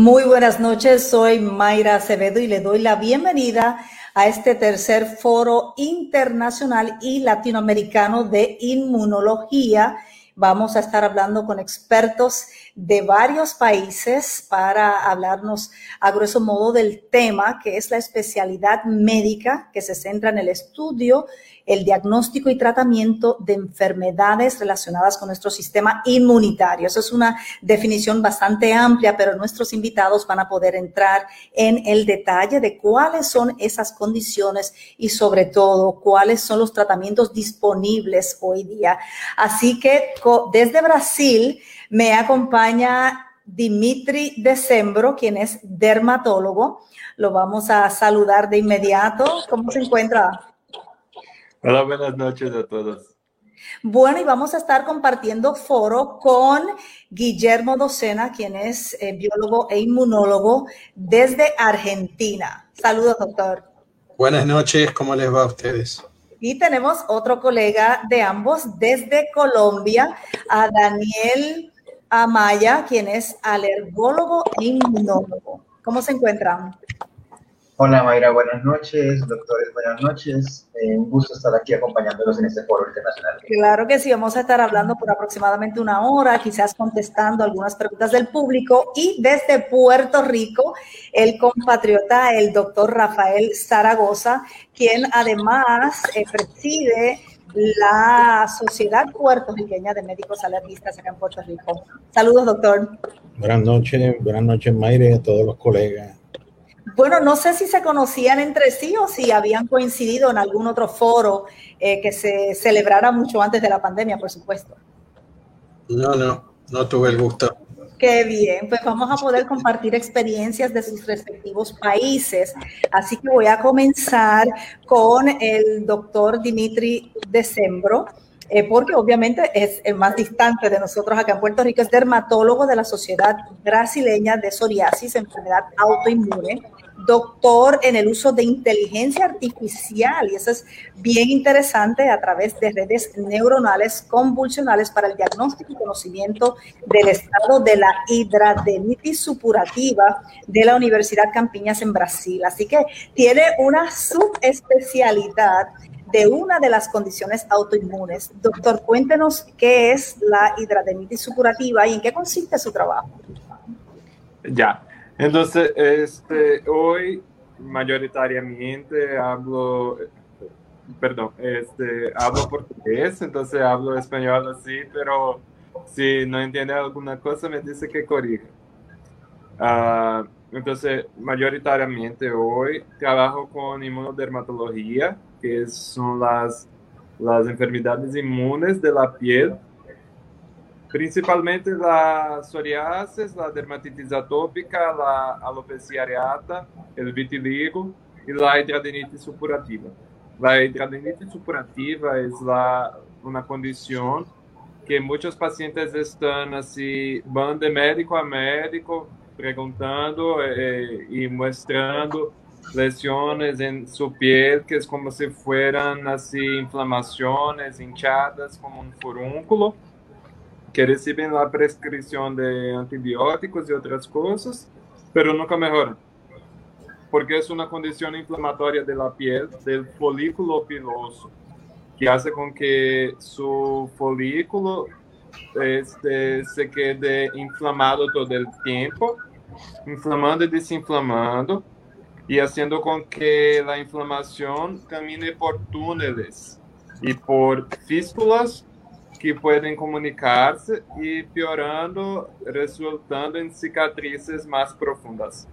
Muy buenas noches, soy Mayra Acevedo y le doy la bienvenida a este tercer foro internacional y latinoamericano de inmunología. Vamos a estar hablando con expertos de varios países para hablarnos a grueso modo del tema que es la especialidad médica que se centra en el estudio el diagnóstico y tratamiento de enfermedades relacionadas con nuestro sistema inmunitario. Eso es una definición bastante amplia, pero nuestros invitados van a poder entrar en el detalle de cuáles son esas condiciones y sobre todo cuáles son los tratamientos disponibles hoy día. Así que desde Brasil me acompaña Dimitri Decembro, quien es dermatólogo. Lo vamos a saludar de inmediato. ¿Cómo se encuentra? Hola, buenas noches a todos. Bueno, y vamos a estar compartiendo foro con Guillermo Docena, quien es eh, biólogo e inmunólogo desde Argentina. Saludos, doctor. Buenas noches, ¿cómo les va a ustedes? Y tenemos otro colega de ambos desde Colombia, a Daniel Amaya, quien es alergólogo e inmunólogo. ¿Cómo se encuentran? Hola Mayra, buenas noches, doctores, buenas noches. Eh, un gusto estar aquí acompañándolos en este foro internacional. Claro que sí, vamos a estar hablando por aproximadamente una hora, quizás contestando algunas preguntas del público. Y desde Puerto Rico, el compatriota, el doctor Rafael Zaragoza, quien además eh, preside la Sociedad Puertorriqueña de Médicos Alergistas acá en Puerto Rico. Saludos, doctor. Buenas noches, buenas noches, Mayra, y a todos los colegas bueno, no sé si se conocían entre sí o si habían coincidido en algún otro foro eh, que se celebrara mucho antes de la pandemia, por supuesto. No, no, no tuve el gusto. Qué bien, pues vamos a poder compartir experiencias de sus respectivos países. Así que voy a comenzar con el doctor Dimitri Decembro. Eh, porque obviamente es el más distante de nosotros acá en Puerto Rico, es dermatólogo de la Sociedad Brasileña de Psoriasis, enfermedad autoinmune, doctor en el uso de inteligencia artificial, y eso es bien interesante a través de redes neuronales convulsionales para el diagnóstico y conocimiento del estado de la hidradenitis supurativa de la Universidad Campiñas en Brasil. Así que tiene una subespecialidad de una de las condiciones autoinmunes. Doctor, cuéntenos qué es la hidradenitis supurativa y en qué consiste su trabajo. Ya, entonces, este, hoy mayoritariamente hablo, perdón, este, hablo portugués, entonces hablo español así, pero si no entiende alguna cosa me dice que corrija. Uh, entonces, mayoritariamente hoy trabajo con inmunodermatología, que son las, las enfermedades inmunes de piel, principalmente la psoriasis, la dermatitis atópica, la alopecia areata, el vitiligo y la hidradenitis supurativa. La hidradenitis supurativa la, una condición que muchos pacientes están así, van de médico a médico preguntando eh, y mostrando lesiones en su piel que es como si fueran así inflamaciones hinchadas como un furúnculo que reciben la prescripción de antibióticos y otras cosas pero nunca mejoran porque es una condición inflamatoria de la piel del folículo piloso que hace con que su folículo este, se quede inflamado todo el tiempo inflamando y desinflamando y haciendo con que la inflamación camine por túneles y por fístulas que pueden comunicarse y piorando, resultando en cicatrices más profundas.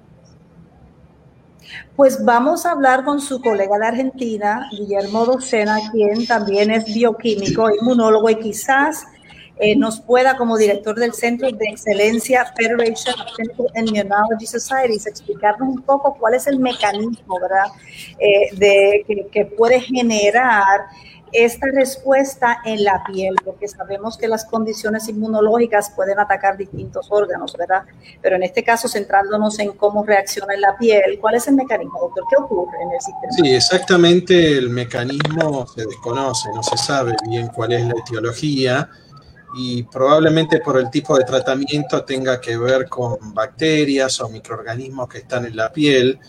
Pues vamos a hablar con su colega de Argentina, Guillermo Docena, quien también es bioquímico, inmunólogo y quizás eh, nos pueda, como director del Centro de Excelencia Federation of Clinical Immunology Societies, explicarnos un poco cuál es el mecanismo ¿verdad? Eh, de, que, puede generar esta respuesta en la piel, porque sabemos que las condiciones inmunológicas pueden atacar distintos órganos, ¿verdad? Pero en este caso, centrándonos en cómo reacciona en la piel, ¿cuál es el mecanismo, doctor? ¿Qué ocurre en el sistema? Sí, exactamente el mecanismo se desconoce, no se sabe bien cuál es la etiología y probablemente por el tipo de tratamiento tenga que ver con bacterias o microorganismos que están en la piel.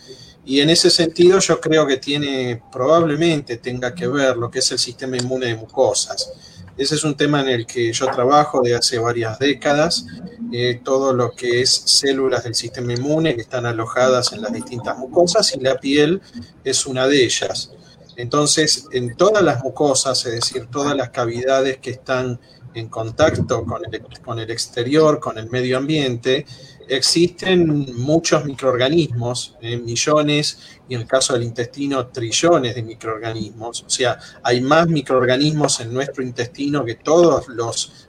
Y en ese sentido yo creo que tiene, probablemente tenga que ver lo que es el sistema inmune de mucosas. Ese es un tema en el que yo trabajo de hace varias décadas, eh, todo lo que es células del sistema inmune que están alojadas en las distintas mucosas y la piel es una de ellas. Entonces, en todas las mucosas, es decir, todas las cavidades que están en contacto con el, con el exterior, con el medio ambiente, existen muchos microorganismos, eh, millones, y en el caso del intestino, trillones de microorganismos. O sea, hay más microorganismos en nuestro intestino que todas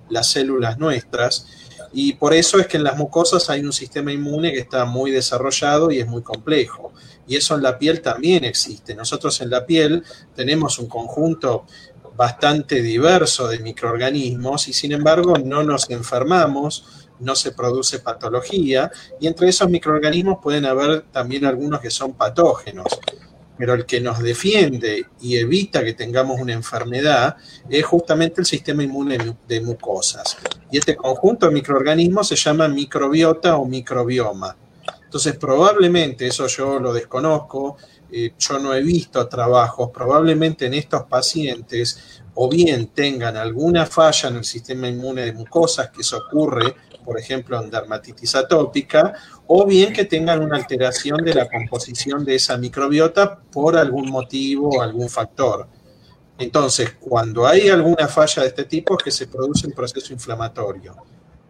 las células nuestras. Y por eso es que en las mucosas hay un sistema inmune que está muy desarrollado y es muy complejo. Y eso en la piel también existe. Nosotros en la piel tenemos un conjunto bastante diverso de microorganismos y sin embargo no nos enfermamos, no se produce patología y entre esos microorganismos pueden haber también algunos que son patógenos. Pero el que nos defiende y evita que tengamos una enfermedad es justamente el sistema inmune de mucosas. Y este conjunto de microorganismos se llama microbiota o microbioma. Entonces, probablemente, eso yo lo desconozco, eh, yo no he visto trabajos, probablemente en estos pacientes o bien tengan alguna falla en el sistema inmune de mucosas, que eso ocurre, por ejemplo, en dermatitis atópica, o bien que tengan una alteración de la composición de esa microbiota por algún motivo o algún factor. Entonces, cuando hay alguna falla de este tipo es que se produce un proceso inflamatorio.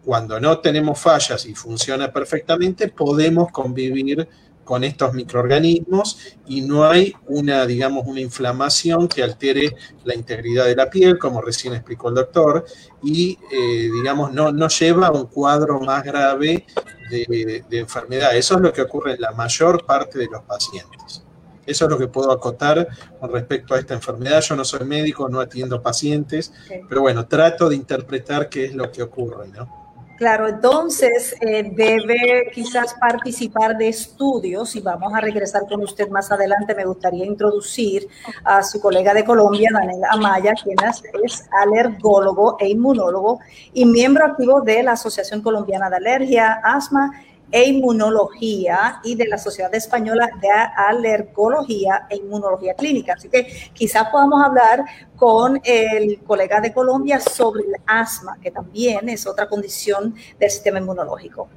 Cuando no tenemos fallas y funciona perfectamente, podemos convivir con estos microorganismos y no hay una, digamos, una inflamación que altere la integridad de la piel, como recién explicó el doctor, y, eh, digamos, no, no lleva a un cuadro más grave de, de, enfermedad. Eso es lo que ocurre en la mayor parte de los pacientes. Eso es lo que puedo acotar con respecto a esta enfermedad. Yo no soy médico, no atiendo pacientes, pero bueno, trato de interpretar qué es lo que ocurre, ¿no? Claro, entonces eh, debe quizás participar de estudios y vamos a regresar con usted más adelante. Me gustaría introducir a su colega de Colombia, Daniel Amaya, quien es alergólogo e inmunólogo y miembro activo de la Asociación Colombiana de Alergia, Asma e Inmunología y de la Sociedad Española de Alergología e Inmunología Clínica. Así que quizás podamos hablar con el colega de Colombia sobre el asma, que también es otra condición del sistema inmunológico.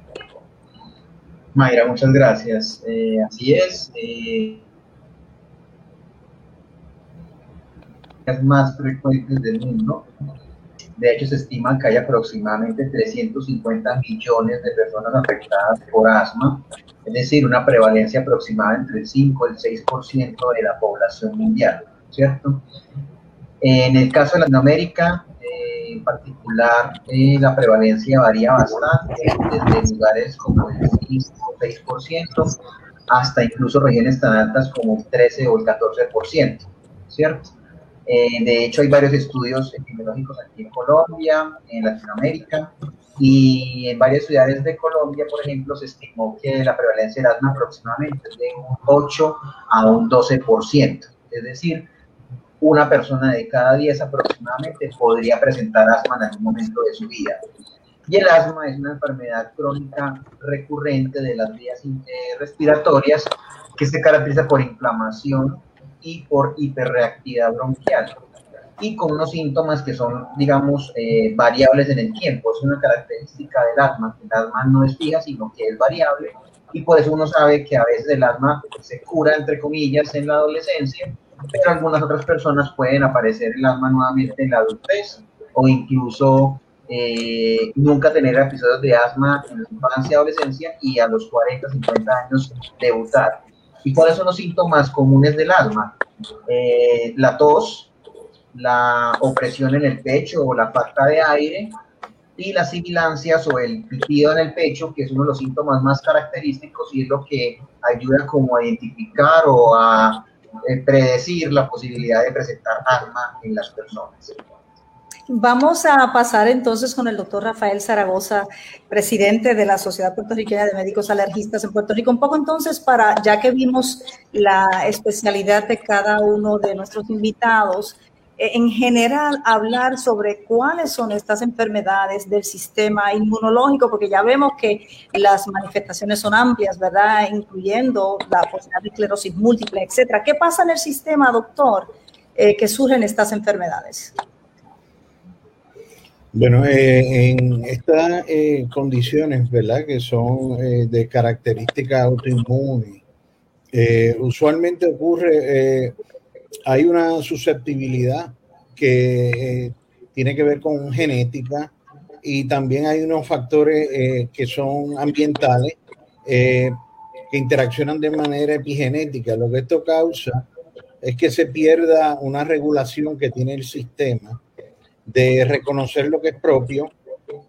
Mayra, muchas gracias. Eh, así es. Eh, más frecuentes del mundo de hecho, se estima que hay aproximadamente 350 millones de personas afectadas por asma, es decir, una prevalencia aproximada entre el 5 y el 6% de la población mundial, ¿cierto? En el caso de Latinoamérica, eh, en particular, eh, la prevalencia varía bastante, desde lugares como el 5 o 6% hasta incluso regiones tan altas como el 13 o el 14%, ¿cierto? Eh, de hecho, hay varios estudios epidemiológicos aquí en Colombia, en Latinoamérica, y en varias ciudades de Colombia, por ejemplo, se estimó que la prevalencia del asma aproximadamente es de un 8 a un 12%. Es decir, una persona de cada 10 aproximadamente podría presentar asma en algún momento de su vida. Y el asma es una enfermedad crónica recurrente de las vías eh, respiratorias que se caracteriza por inflamación y por hiperreactividad bronquial y con unos síntomas que son, digamos, eh, variables en el tiempo. Es una característica del asma, que el asma no es fija, sino que es variable, y por eso uno sabe que a veces el asma se cura, entre comillas, en la adolescencia, pero algunas otras personas pueden aparecer el asma nuevamente en la adultez, o incluso eh, nunca tener episodios de asma en la infancia y adolescencia, y a los 40, 50 años debutar. ¿Y cuáles son los síntomas comunes del asma? Eh, la tos, la opresión en el pecho o la falta de aire y las sibilancias o el pitido en el pecho, que es uno de los síntomas más característicos y es lo que ayuda como a identificar o a eh, predecir la posibilidad de presentar asma en las personas. Vamos a pasar entonces con el doctor Rafael Zaragoza, presidente de la Sociedad Puertorriqueña de Médicos Alergistas en Puerto Rico. Un poco entonces para, ya que vimos la especialidad de cada uno de nuestros invitados, eh, en general hablar sobre cuáles son estas enfermedades del sistema inmunológico, porque ya vemos que las manifestaciones son amplias, ¿verdad? Incluyendo la posibilidad de esclerosis múltiple, etcétera. ¿Qué pasa en el sistema, doctor, eh, que surgen estas enfermedades? Bueno, eh, en estas condiciones, ¿verdad? Que son de características autoinmunes, usualmente ocurre hay una susceptibilidad que eh, tiene que ver con genética y también hay unos factores eh, que son ambientales eh, que interaccionan de manera epigenética. Lo que esto causa es que se pierda una regulación que tiene el sistema de reconocer lo que es propio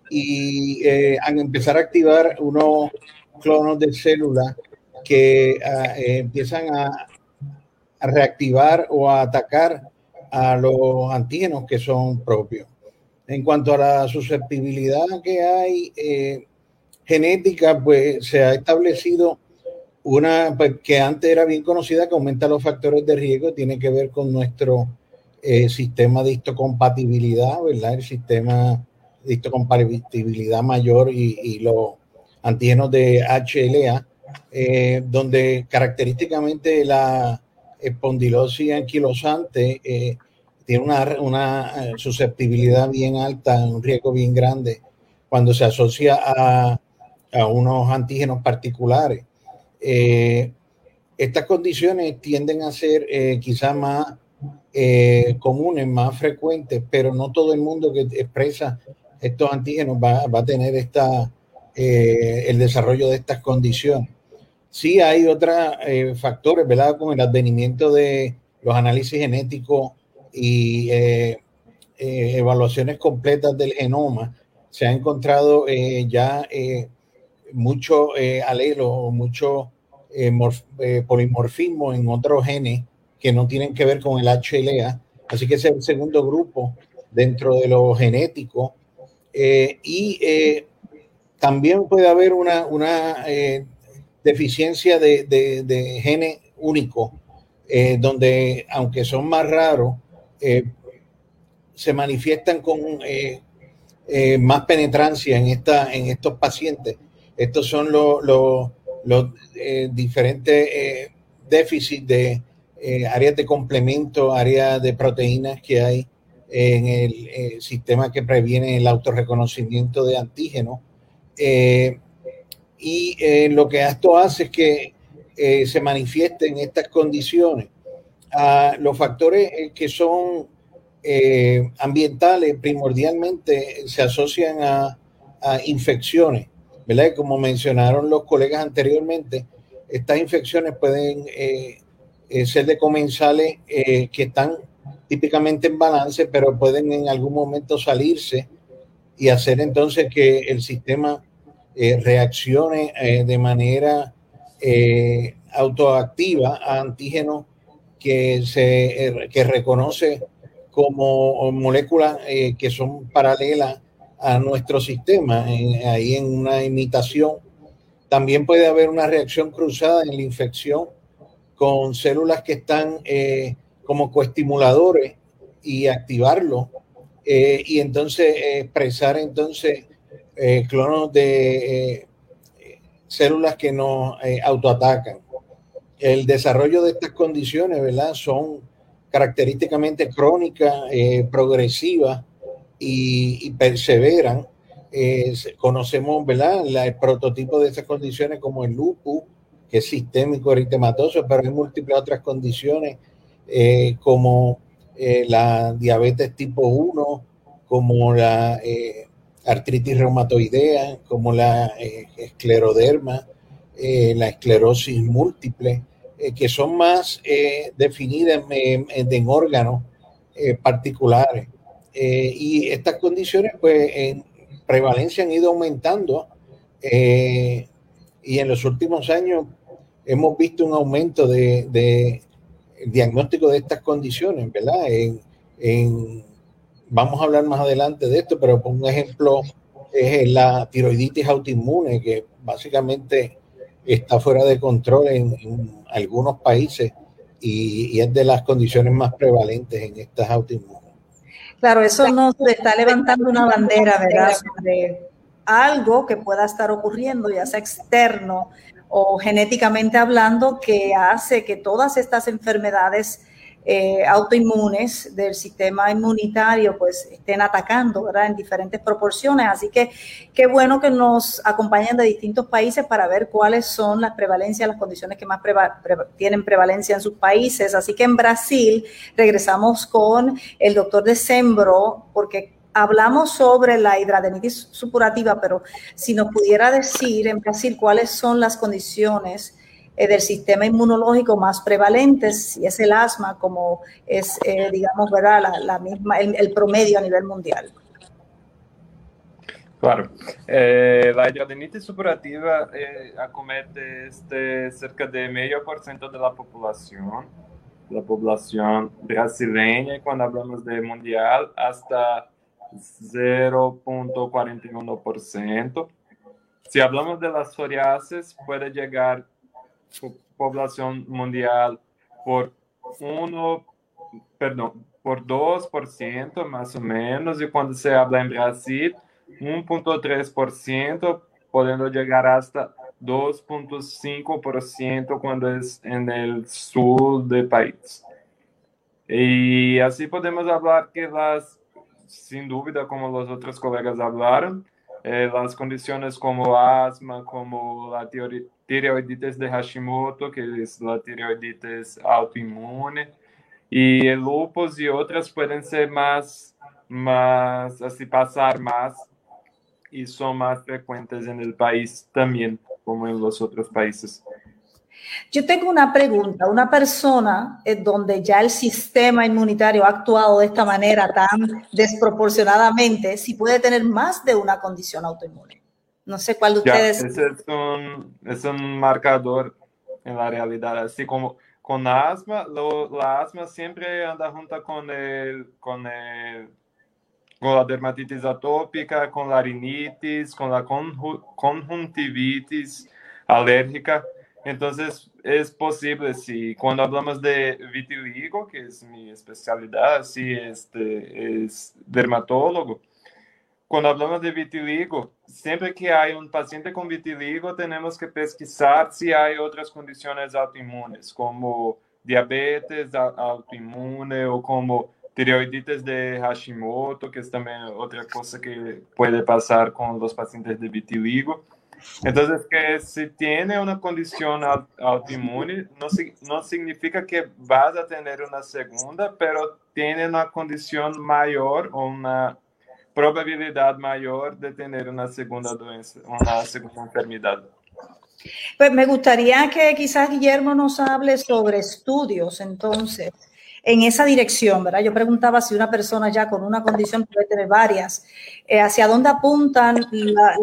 y empezar a activar unos clonos de células que ah, empiezan a reactivar o a atacar a los antígenos que son propios. En cuanto a la susceptibilidad que hay eh, genética, pues se ha establecido una pues, que antes era bien conocida, que aumenta los factores de riesgo, tiene que ver con nuestro eh, sistema de histocompatibilidad, ¿verdad? El sistema de histocompatibilidad mayor y, los antígenos de HLA, eh, donde característicamente la espondilosis anquilosante eh, tiene una, una, eh, susceptibilidad bien alta, un riesgo bien grande cuando se asocia a, a unos antígenos particulares. Eh, estas condiciones tienden a ser eh, quizá más comunes, más frecuentes, pero no todo el mundo que expresa estos antígenos va, va a tener esta, el desarrollo de estas condiciones. Sí hay otros eh, factores, ¿verdad? Como el advenimiento de los análisis genéticos y eh, eh, evaluaciones completas del genoma. Se ha encontrado ya mucho alelo, mucho polimorfismo en otros genes que no tienen que ver con el HLA. Así que es el segundo grupo dentro de lo genético. y también puede haber una, una deficiencia de, de, genes únicos, eh, donde aunque son más raros, eh, se manifiestan con eh, más penetrancia en, esta, en estos pacientes. Estos son los, los, diferentes déficits de áreas de complemento, áreas de proteínas que hay en el sistema que previene el autorreconocimiento de antígenos y eh, lo que esto hace es que eh, se manifiesten estas condiciones. Ah, los factores eh, que son ambientales primordialmente se asocian a, infecciones, ¿verdad? Como mencionaron los colegas anteriormente, estas infecciones pueden ser de comensales que están típicamente en balance, pero pueden en algún momento salirse y hacer entonces que el sistema eh, reaccione eh, de manera eh, autoactiva a antígenos que se que reconoce como moléculas que son paralelas a nuestro sistema, ahí en una imitación. También puede haber una reacción cruzada en la infección con células que están como coestimuladores y activarlo y entonces expresar entonces eh, clonos de eh, células que nos eh, autoatacan. El desarrollo de estas condiciones, ¿verdad? Son característicamente crónicas, progresivas y, perseveran. conocemos, ¿verdad? el prototipo de esas condiciones como el lupus, que es sistémico eritematoso, pero hay múltiples otras condiciones como la diabetes tipo 1, como la artritis reumatoidea, como la eh, escleroderma, eh, la esclerosis múltiple, eh, que son más definidas en, órganos particulares. y estas condiciones, pues, en prevalencia han ido aumentando y en los últimos años hemos visto un aumento de, diagnóstico de estas condiciones, ¿verdad? vamos a hablar más adelante de esto, pero un ejemplo es la tiroiditis autoinmune, que básicamente está fuera de control en, algunos países y, es de las condiciones más prevalentes en estas autoinmunes. Claro, eso nos está levantando una bandera, ¿verdad? Algo que pueda estar ocurriendo, ya sea externo o genéticamente hablando, que hace que todas estas enfermedades eh, autoinmunes del sistema inmunitario pues estén atacando ¿verdad? en diferentes proporciones. Así que qué bueno que nos acompañen de distintos países para ver cuáles son las prevalencias, las condiciones que más tienen prevalencia en sus países. Así que en Brasil regresamos con el doctor Decembro porque hablamos sobre la hidradenitis supurativa, pero si nos pudiera decir en Brasil cuáles son las condiciones eh, del sistema inmunológico más prevalentes, si es el asma, como es, eh, digamos, ¿verdad? La, misma, el, promedio a nivel mundial. Claro. Eh, la hidradenitis supurativa acomete este, cerca de medio por ciento de la población, la población brasileña, y cuando hablamos de mundial, hasta 0.41%. Si hablamos de las psoriasis, puede llegar población mundial por 1, perdón, por 2% más o menos, y cuando se habla en Brasil, 1.3%, podendo llegar hasta 2.5% cuando es en el sur del país. Y así podemos hablar que las, sin duda, como los otros colegas hablaron, eh, las condiciones como asma, como la tiroiditis de Hashimoto, que es la tiroiditis autoinmune, y el lupus y otras pueden ser más, más, así pasar más y son más frecuentes en el país también, como en los otros países. Yo tengo una pregunta. Una persona en donde ya el sistema inmunitario ha actuado de esta manera tan desproporcionadamente, si puede tener más de una condición autoinmune. No sé cuál de ustedes. ese es un, es un marcador en la realidad. Así como con asma, la asma siempre anda junto con el, con el con la dermatitis atópica, con la rinitis, con la conjuntivitis alérgica. Entonces, es posible, si cuando hablamos de vitiligo, que es mi especialidad, si este, es dermatólogo, cuando hablamos de vitiligo, siempre que hay un paciente con vitiligo, tenemos que pesquisar si hay otras condiciones autoinmunes, como diabetes autoinmune o como tiroiditis de Hashimoto, que es también otra cosa que puede pasar con los pacientes de vitiligo. Entonces, que si tiene una condición autoinmune, no, no significa que vas a tener una segunda, pero tiene una condición mayor o una probabilidad mayor de tener una segunda doença, una segunda enfermedad. Pues me gustaría que quizás Guillermo nos hable sobre estudios, entonces, en esa dirección, ¿verdad? Yo preguntaba si una persona ya con una condición puede tener varias, eh, hacia dónde apuntan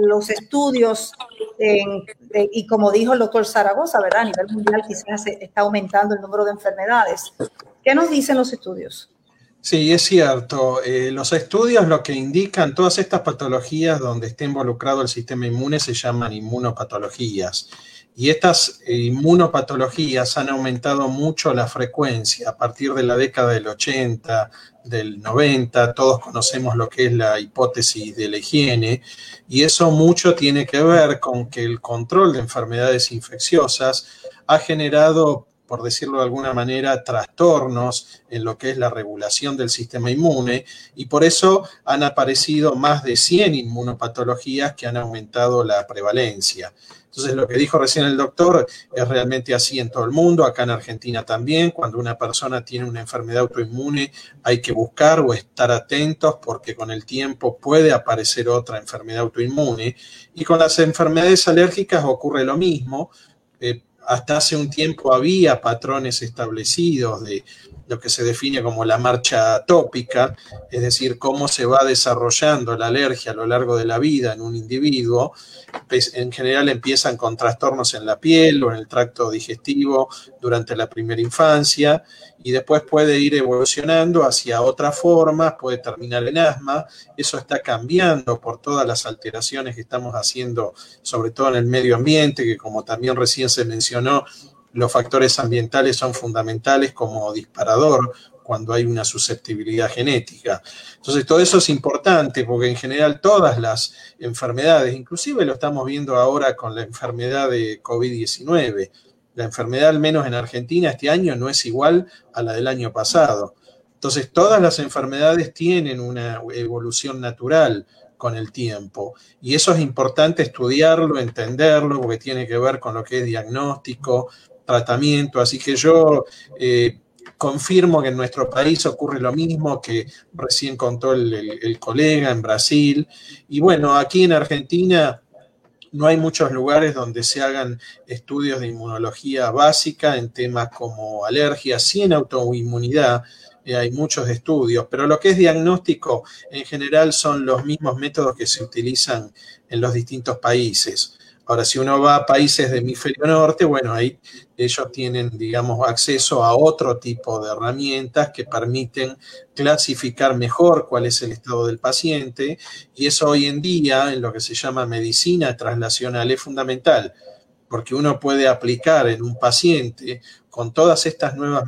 los estudios y como dijo el doctor Zaragoza, ¿verdad? A nivel mundial quizás está aumentando el número de enfermedades. ¿Qué nos dicen los estudios? Sí, es cierto. Eh, los estudios lo que indican, todas estas patologías donde esté involucrado el sistema inmune se llaman inmunopatologías. Y estas inmunopatologías han aumentado mucho la frecuencia a partir de la década del 80, del 90. Todos conocemos lo que es la hipótesis de la higiene y eso mucho tiene que ver con que el control de enfermedades infecciosas ha generado por decirlo de alguna manera, trastornos en lo que es la regulación del sistema inmune y por eso han aparecido más de 100 inmunopatologías que han aumentado la prevalencia. Entonces, lo que dijo recién el doctor es realmente así en todo el mundo, acá en Argentina también. Cuando una persona tiene una enfermedad autoinmune, hay que buscar o estar atentos porque con el tiempo puede aparecer otra enfermedad autoinmune. Y con las enfermedades alérgicas ocurre lo mismo. Eh, hasta hace un tiempo había patrones establecidos de lo que se define como la marcha tópica, es decir, cómo se va desarrollando la alergia a lo largo de la vida en un individuo. Pues, en general empiezan con trastornos en la piel o en el tracto digestivo durante la primera infancia y después puede ir evolucionando hacia otras formas, puede terminar en asma. Eso está cambiando por todas las alteraciones que estamos haciendo, sobre todo en el medio ambiente, que como también recién se mencionó, los factores ambientales son fundamentales como disparador cuando hay una susceptibilidad genética. Entonces, todo eso es importante porque en general todas las enfermedades, inclusive lo estamos viendo ahora con la enfermedad de COVID-19, la enfermedad, al menos en Argentina, este año no es igual a la del año pasado. Entonces, todas las enfermedades tienen una evolución natural con el tiempo. Y eso es importante estudiarlo, entenderlo, porque tiene que ver con lo que es diagnóstico, tratamiento. Así que yo eh, confirmo que en nuestro país ocurre lo mismo que recién contó el colega en Brasil. Y bueno, aquí en Argentina no hay muchos lugares donde se hagan estudios de inmunología básica en temas como alergia, sí en autoinmunidad, eh, hay muchos estudios, pero lo que es diagnóstico en general son los mismos métodos que se utilizan en los distintos países. Ahora, si uno va a países de hemisferio norte, bueno, ahí ellos tienen, digamos, acceso a otro tipo de herramientas que permiten clasificar mejor cuál es el estado del paciente y eso hoy en día en lo que se llama medicina translacional es fundamental porque uno puede aplicar en un paciente con todas estas nuevas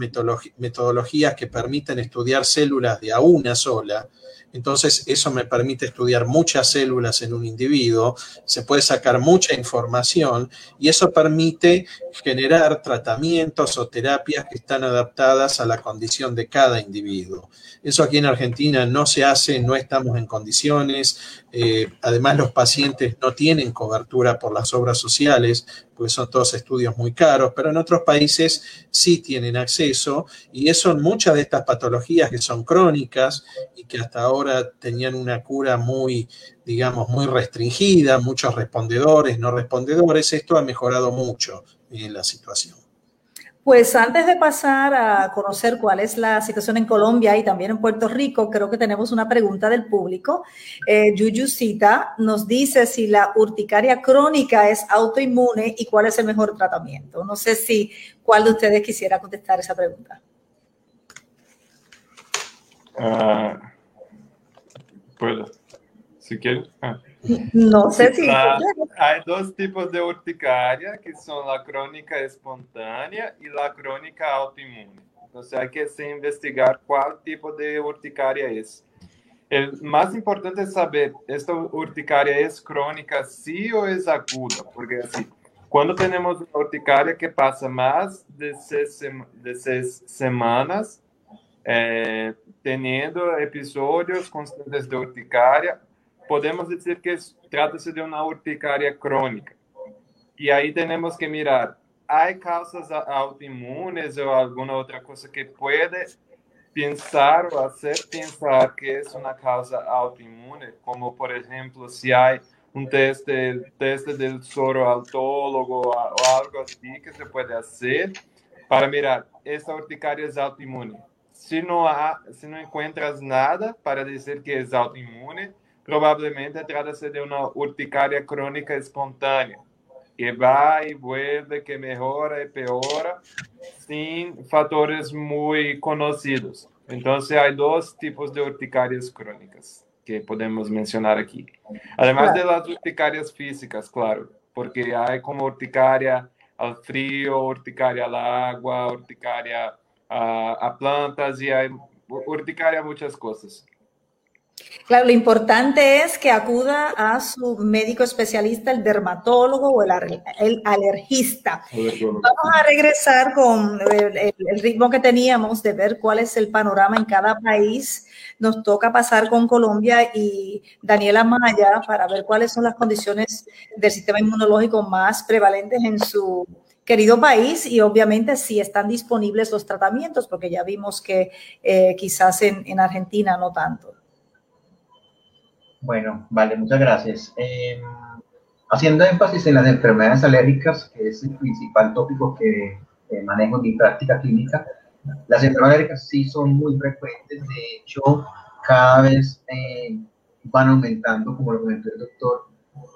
metodologías que permiten estudiar células de a una sola, entonces, eso me permite estudiar muchas células en un individuo, se puede sacar mucha información y eso permite generar tratamientos o terapias que están adaptadas a la condición de cada individuo. Eso aquí en Argentina no se hace, no estamos en condiciones. Eh, además, los pacientes no tienen cobertura por las obras sociales, porque son todos estudios muy caros, pero en otros países sí tienen acceso y eso muchas de estas patologías que son crónicas y que hasta ahora tenían una cura muy, digamos, muy restringida, muchos respondedores, no respondedores, esto ha mejorado mucho en la situación. Pues antes de pasar a conocer cuál es la situación en Colombia y también en Puerto Rico, creo que tenemos una pregunta del público. Eh, Cita nos dice si la urticaria crónica es autoinmune y cuál es el mejor tratamiento. No sé si cuál de ustedes quisiera contestar esa pregunta. Uh, pues, si quieres. Ah. No sé si. Hay dos tipos de urticaria, que son la crónica espontánea y la crónica autoinmune. Entonces hay que investigar cuál tipo de urticaria es. El más importante es saber, ¿esta urticaria es crónica sí o es aguda? Porque así, cuando tenemos una urticaria que pasa más de seis, de seis semanas, eh, teniendo episodios constantes de urticaria, podemos dizer que trata-se de uma urticária crônica. E aí temos que mirar, há causas autoimunes ou alguma outra coisa que pode pensar ou fazer pensar que é uma causa autoimune, como por exemplo, se há um teste, teste del soro autólogo ou algo assim que se pode fazer para mirar, esta urticária é autoimune. Se não há, se não encontras nada para dizer que é autoimune, Provavelmente trata-se de uma urticária crônica espontânea, que vai e vuelve, que melhora e piora, sem fatores muito conhecidos. Então, há dois tipos de urticárias crônicas que podemos mencionar aqui. Además de las urticárias físicas, claro, porque há como urticária ao frio, urticária à água, urticária a, a plantas e há urticária a muitas coisas. Claro, lo importante es que acuda a su médico especialista, el dermatólogo o el, alergista. Vamos a regresar con el, ritmo que teníamos de ver cuál es el panorama en cada país. Nos toca pasar con Colombia y Daniela Maya para ver cuáles son las condiciones del sistema inmunológico más prevalentes en su querido país y obviamente si están disponibles los tratamientos, porque ya vimos que eh, quizás en Argentina no tanto. Bueno, vale, muchas gracias. Em, haciendo énfasis en las enfermedades alérgicas, que es el principal tópico que manejo en mi práctica clínica, las enfermedades alérgicas sí son muy frecuentes, de hecho, cada vez eh, van aumentando, como lo comentó el doctor,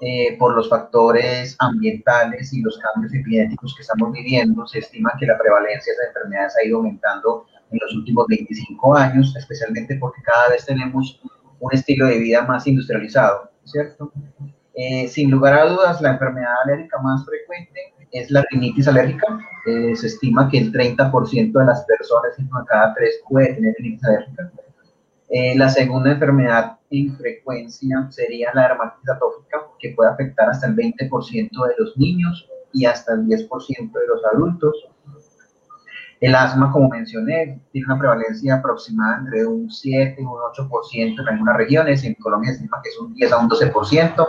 eh, por los factores ambientales y los cambios epigenéticos que estamos viviendo. Se estima que la prevalencia de esas enfermedades ha ido aumentando en los últimos 25 años, especialmente porque cada vez tenemos un estilo de vida más industrializado, ¿cierto? Eh, sin lugar a dudas, la enfermedad alérgica más frecuente es la rinitis alérgica. Eh, se estima que el 30% de las personas, una cada tres, puede tener rinitis alérgica. Eh, la segunda enfermedad en frecuencia sería la dermatitis atópica, que puede afectar hasta el 20% de los niños y hasta el 10% de los adultos. El asma, como mencioné, tiene una prevalencia aproximada entre un 7 y un 8% en algunas regiones. En Colombia se estima que es un 10 a un 12%.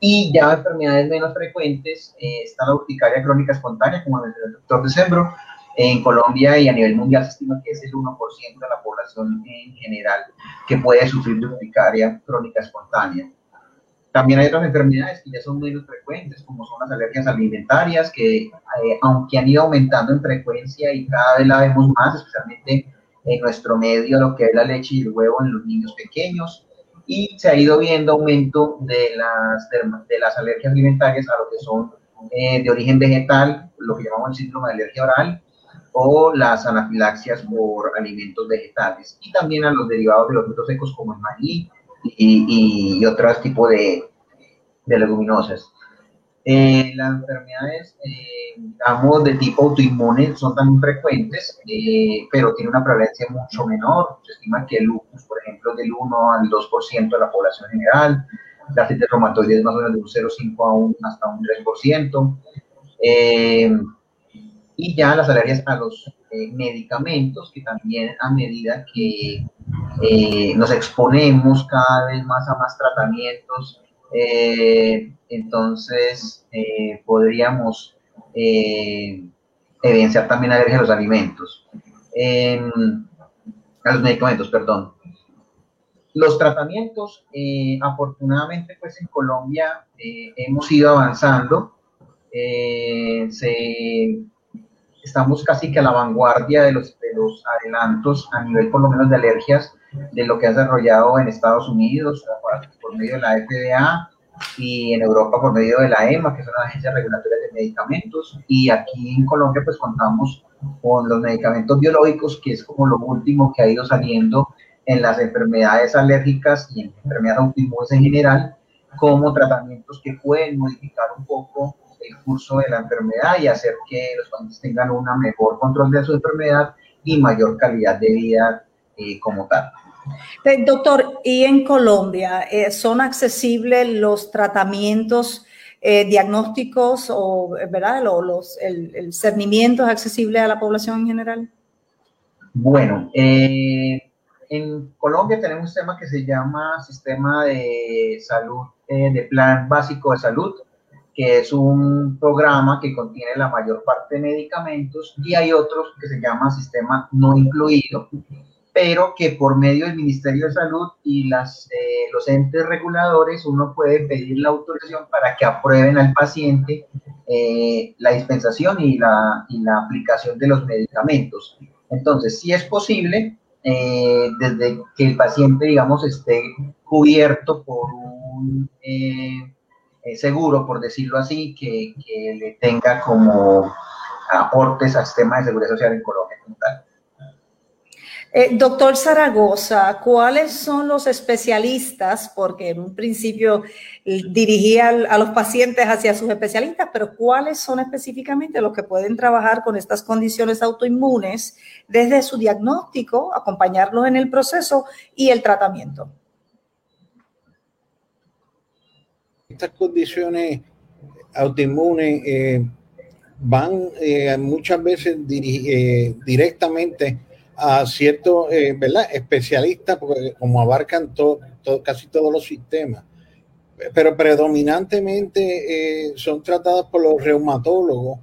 Y ya enfermedades menos frecuentes, eh, está la urticaria crónica espontánea, como mencionó el doctor Decembro. En Colombia y a nivel mundial se estima que es el 1% de la población en general que puede sufrir de urticaria crónica espontánea. También hay otras enfermedades que ya son menos frecuentes, como son las alergias alimentarias, que eh, aunque han ido aumentando en frecuencia y cada vez la vemos más, especialmente en nuestro medio, lo que es la leche y el huevo en los niños pequeños, y se ha ido viendo aumento de las, de las alergias alimentarias a lo que son eh, de origen vegetal, lo que llamamos el síndrome de alergia oral, o las anafilaxias por alimentos vegetales, y también a los derivados de los frutos secos como el maíz y, y, otros tipos de, de leguminosas. Eh, las enfermedades, eh, digamos, de tipo autoinmune son tan frecuentes, eh, pero tiene una prevalencia mucho menor. Se estima que el lupus, por ejemplo, del 1 al 2% de la población general, la artritis reumatoide es más o menos de un 0,5 a un, hasta un 3%. y ya las alergias a los medicamentos, que también a medida que nos exponemos cada vez más a más tratamientos, eh, entonces, eh, podríamos eh, evidenciar también alergia a los alimentos, a los medicamentos, perdón. Los tratamientos, afortunadamente, pues en Colombia hemos ido avanzando. estamos casi que a la vanguardia de los adelantos a nivel por lo menos de alergias de lo que ha desarrollado en Estados Unidos por medio de la FDA y en Europa por medio de la EMA, que es una agencia regulatoria de medicamentos, y aquí en Colombia pues contamos con los medicamentos biológicos, que es como lo último que ha ido saliendo en las enfermedades alérgicas y en enfermedades autoinmunes en general, como tratamientos que pueden modificar un poco el curso de la enfermedad y hacer que los pacientes tengan un mejor control de su enfermedad y mayor calidad de vida eh, como tal. Eh, doctor, ¿y en Colombia eh, son accesibles los tratamientos diagnósticos o ¿verdad? Los, el, el, cernimiento es accesible a la población en general? Bueno, en Colombia tenemos un sistema que se llama Sistema de Salud, de Plan Básico de Salud, que es un programa que contiene la mayor parte de medicamentos, y hay otros que se llama Sistema No Incluido, pero que por medio del Ministerio de Salud y las, eh, los entes reguladores uno puede pedir la autorización para que aprueben al paciente eh, la dispensación y la, y la, aplicación de los medicamentos. Entonces, si es posible, eh, desde que el paciente, digamos, esté cubierto por un seguro, por decirlo así, que, que, le tenga como aportes al sistema de seguridad social en Colombia. Eh, doctor Zaragoza, ¿cuáles son los especialistas? Porque en un principio dirigía a los pacientes hacia sus especialistas, pero ¿cuáles son específicamente los que pueden trabajar con estas condiciones autoinmunes desde su diagnóstico, acompañarlos en el proceso y el tratamiento? Estas condiciones autoinmunes eh, van eh, muchas veces directamente a ciertos eh, especialistas, como abarcan todo, casi todos los sistemas, pero predominantemente eh, son tratadas por los reumatólogos,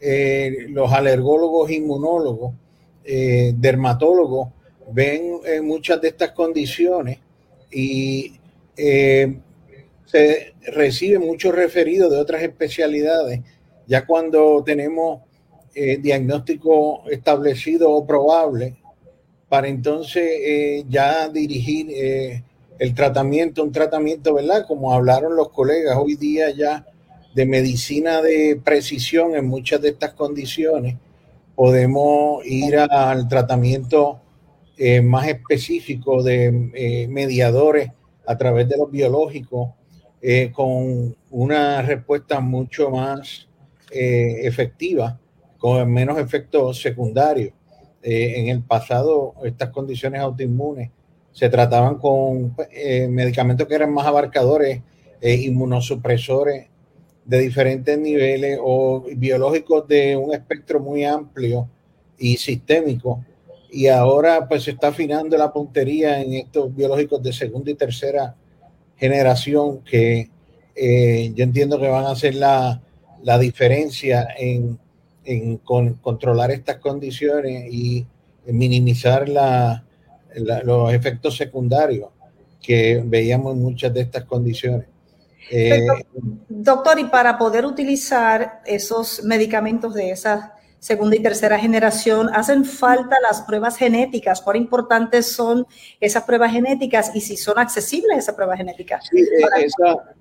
eh, los alergólogos inmunólogos, dermatólogos, ven muchas de estas condiciones y se recibe muchos referidos de otras especialidades, ya cuando tenemos eh, diagnóstico establecido o probable para entonces eh, ya dirigir eh, el tratamiento, un tratamiento, ¿verdad? Como hablaron los colegas hoy día ya de medicina de precisión en muchas de estas condiciones, podemos ir al tratamiento más específico de mediadores a través de los biológicos con una respuesta mucho más efectiva, con menos efectos secundarios. Eh, en el pasado, estas condiciones autoinmunes se trataban con medicamentos que eran más abarcadores, inmunosupresores de diferentes niveles o biológicos de un espectro muy amplio y sistémico. Y ahora pues se está afinando la puntería en estos biológicos de segunda y tercera generación que eh, yo entiendo que van a hacer la, la diferencia en, en controlar estas condiciones y minimizar la, los efectos secundarios que veíamos en muchas de estas condiciones. Eh, doctor, y para poder utilizar esos medicamentos de esa segunda y tercera generación, hacen falta las pruebas genéticas. ¿Cuán importantes son esas pruebas genéticas y si son accesibles esas pruebas genéticas? Sí, eh, esa,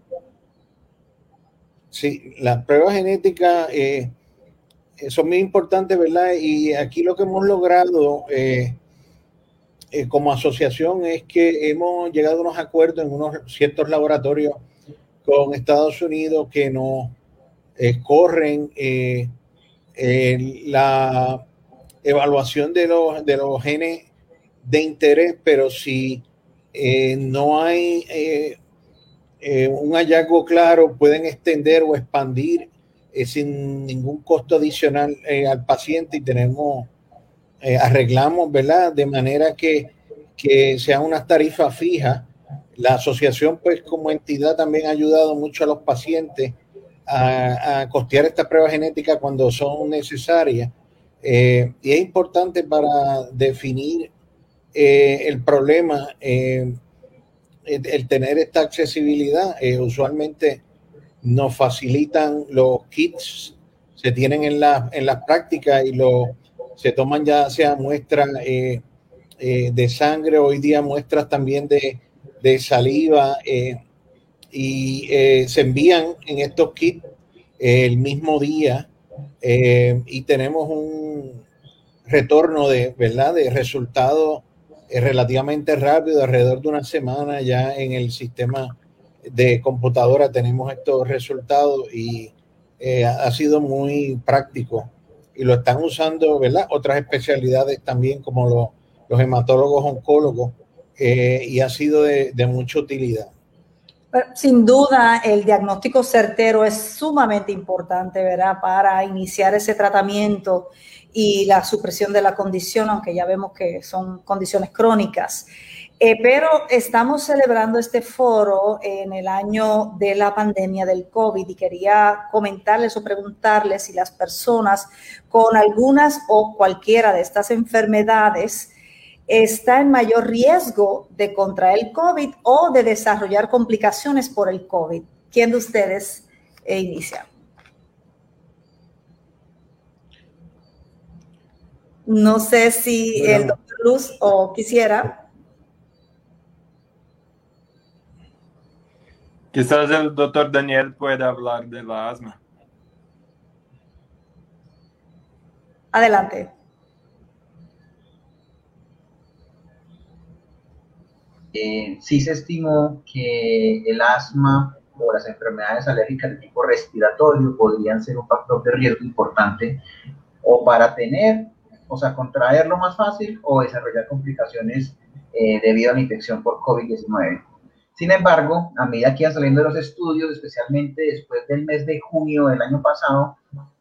sí las pruebas genéticas eh, son muy importantes, ¿verdad? Y aquí lo que hemos logrado como asociación es que hemos llegado a unos acuerdos en unos ciertos laboratorios con Estados Unidos que nos eh, corren eh, la evaluación de los, de los genes de interés, pero si eh, no hay un hallazgo claro, pueden extender o expandir sin ningún costo adicional al paciente y tenemos, arreglamos, ¿verdad? De manera que, que sea una tarifa fija la asociación, pues como entidad, también ha ayudado mucho a los pacientes a, costear esta prueba genética cuando son necesarias. Eh, y es importante para definir eh, el problema, eh, el, tener esta accesibilidad. usualmente nos facilitan los kits, se tienen en, la, en las prácticas y lo, se toman ya sea muestras de sangre, hoy día muestras también de de saliva eh, y eh, se envían en estos kits el mismo día eh, y tenemos un retorno de, ¿verdad? de resultados relativamente rápido, alrededor de una semana ya en el sistema de computadora tenemos estos resultados y ha sido muy práctico y lo están usando, ¿verdad? Otras especialidades también como los hematólogos oncólogos eh, y ha sido de, mucha utilidad. Sin duda, el diagnóstico certero es sumamente importante, ¿verdad? Para iniciar ese tratamiento y la supresión de la condición, aunque ya vemos que son condiciones crónicas. Eh, pero estamos celebrando este foro en el año de la pandemia del COVID y quería comentarles o preguntarles si las personas con algunas o cualquiera de estas enfermedades está en mayor riesgo de contraer el COVID o de desarrollar complicaciones por el COVID. ¿Quién de ustedes eh, inicia? No sé si el doctor Luz o quisiera. Quizás el doctor Daniel pueda hablar de la asma. Adelante. Eh, sí se estimó que el asma o las enfermedades alérgicas de tipo respiratorio podrían ser un factor de riesgo importante o para tener, o sea, contraerlo más fácil o desarrollar complicaciones eh, debido a la infección por COVID-19. Sin embargo, a medida que iban saliendo los estudios, especialmente después del mes de junio del año pasado,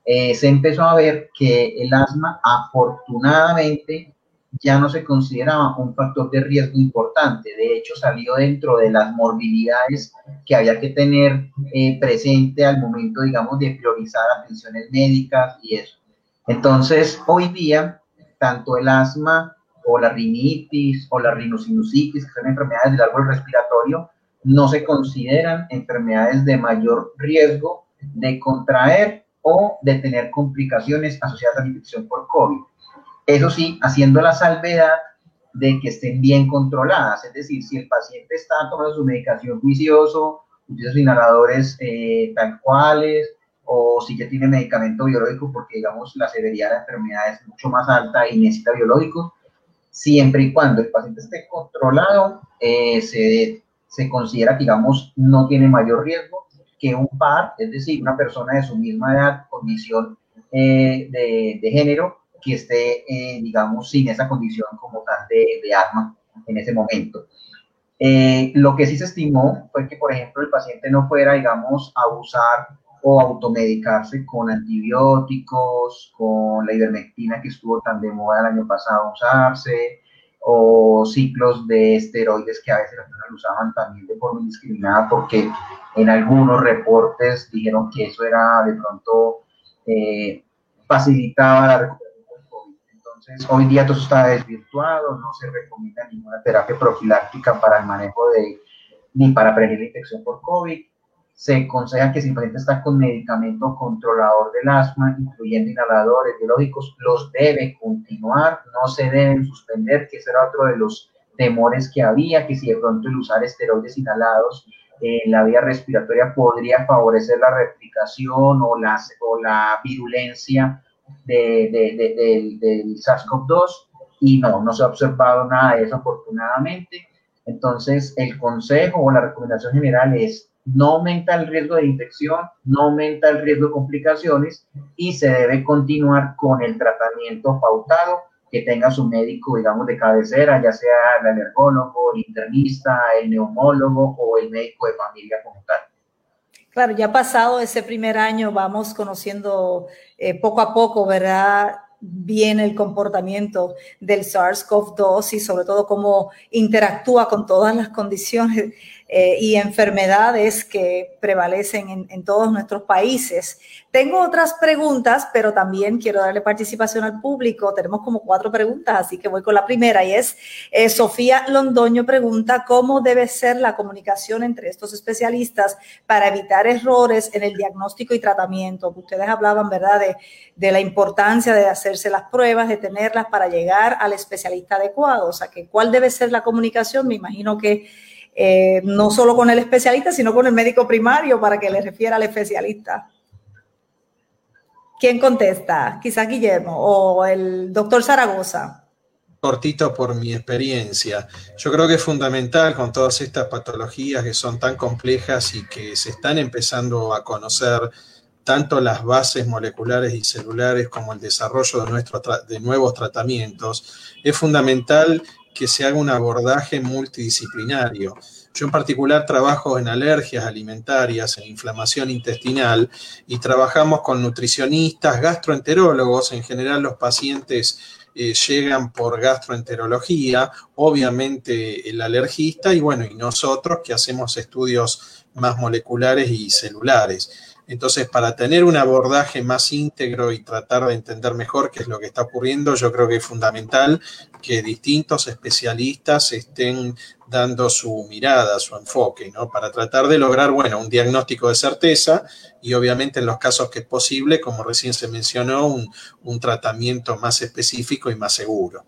eh, se empezó a ver que el asma afortunadamente ya no se consideraba un factor de riesgo importante. De hecho, salió dentro de las morbilidades que había que tener eh, presente al momento, digamos, de priorizar atenciones médicas y eso. Entonces, hoy día, tanto el asma o la rinitis o la rinosinusitis, que son enfermedades del árbol respiratorio, no se consideran enfermedades de mayor riesgo de contraer o de tener complicaciones asociadas a la infección por COVID. Eso sí, haciendo la salvedad de que estén bien controladas, es decir, si el paciente está tomando su medicación juicioso, utiliza inhaladores eh, tal cuales, o si ya tiene medicamento biológico porque, digamos, la severidad de la enfermedad es mucho más alta y necesita biológicos, siempre y cuando el paciente esté controlado, eh, se, se considera digamos, no tiene mayor riesgo que un par, es decir, una persona de su misma edad, condición eh, de, género, que esté, eh, digamos, sin esa condición como tal de, de asma en ese momento. Eh, lo que sí se estimó fue que, por ejemplo, el paciente no fuera, digamos, a usar o automedicarse con antibióticos, con la ivermectina que estuvo tan de moda el año pasado usarse, o ciclos de esteroides que a veces las personas usaban también de forma indiscriminada porque en algunos reportes dijeron que eso era de pronto eh, facilitaba la recuperación del COVID. Entonces, hoy día todo está desvirtuado, no se recomienda ninguna terapia profiláctica para el manejo de, ni para prevenir la infección por COVID se aconseja que si el paciente está con medicamento controlador del asma, incluyendo inhaladores biológicos, los debe continuar, no se deben suspender, que ese era otro de los temores que había, que si de pronto el usar esteroides inhalados en la vía respiratoria podría favorecer la replicación o, las, o la virulencia de, de, del SARS-CoV-2 y no, no se ha observado nada de eso afortunadamente. Entonces, el consejo o la recomendación general es no aumenta el riesgo de infección, no aumenta el riesgo de complicaciones y se debe continuar con el tratamiento pautado que tenga su médico, digamos, de cabecera, ya sea el alergólogo, el internista, el neumólogo o el médico de familia como tal. Claro, ya pasado ese primer año vamos conociendo eh, poco a poco, ¿verdad? bien el comportamiento del SARS-CoV-2 y sobre todo cómo interactúa con todas las condiciones eh, y enfermedades que prevalecen en, todos nuestros países. Tengo otras preguntas, pero también quiero darle participación al público. Tenemos como cuatro preguntas, así que voy con la primera y es, eh, Sofía Londoño pregunta, ¿cómo debe ser la comunicación entre estos especialistas para evitar errores en el diagnóstico y tratamiento? Ustedes hablaban, ¿verdad?, de, de la importancia de hacerse las pruebas, de tenerlas para llegar al especialista adecuado. O sea, que ¿cuál debe ser la comunicación? Me imagino que eh, no solo con el especialista, sino con el médico primario para que le refiera al especialista. ¿Quién contesta? Quizás Guillermo o el doctor Zaragoza. Cortito por mi experiencia. Yo creo que es fundamental con todas estas patologías que son tan complejas y que se están empezando a conocer tanto las bases moleculares y celulares como el desarrollo de, nuestro de nuevos tratamientos, es fundamental que se haga un abordaje multidisciplinario. Yo en particular trabajo en alergias alimentarias, en inflamación intestinal y trabajamos con nutricionistas, gastroenterólogos. En general los pacientes eh, llegan por gastroenterología, obviamente el alergista y bueno, y nosotros que hacemos estudios más moleculares y celulares. Entonces, para tener un abordaje más íntegro y tratar de entender mejor qué es lo que está ocurriendo, yo creo que es fundamental que distintos especialistas estén dando su mirada, su enfoque, ¿no? Para tratar de lograr, bueno, un diagnóstico de certeza y obviamente en los casos que es posible, como recién se mencionó, un, un tratamiento más específico y más seguro.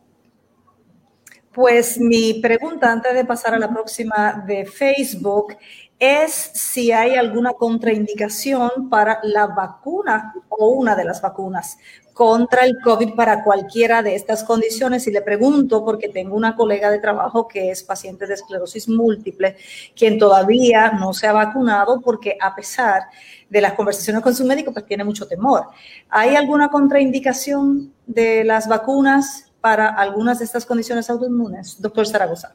Pues mi pregunta antes de pasar a la próxima de Facebook es si hay alguna contraindicación para la vacuna o una de las vacunas contra el COVID para cualquiera de estas condiciones. Y le pregunto porque tengo una colega de trabajo que es paciente de esclerosis múltiple, quien todavía no se ha vacunado porque a pesar de las conversaciones con su médico, pues tiene mucho temor. ¿Hay alguna contraindicación de las vacunas para algunas de estas condiciones autoinmunes? Doctor Zaragoza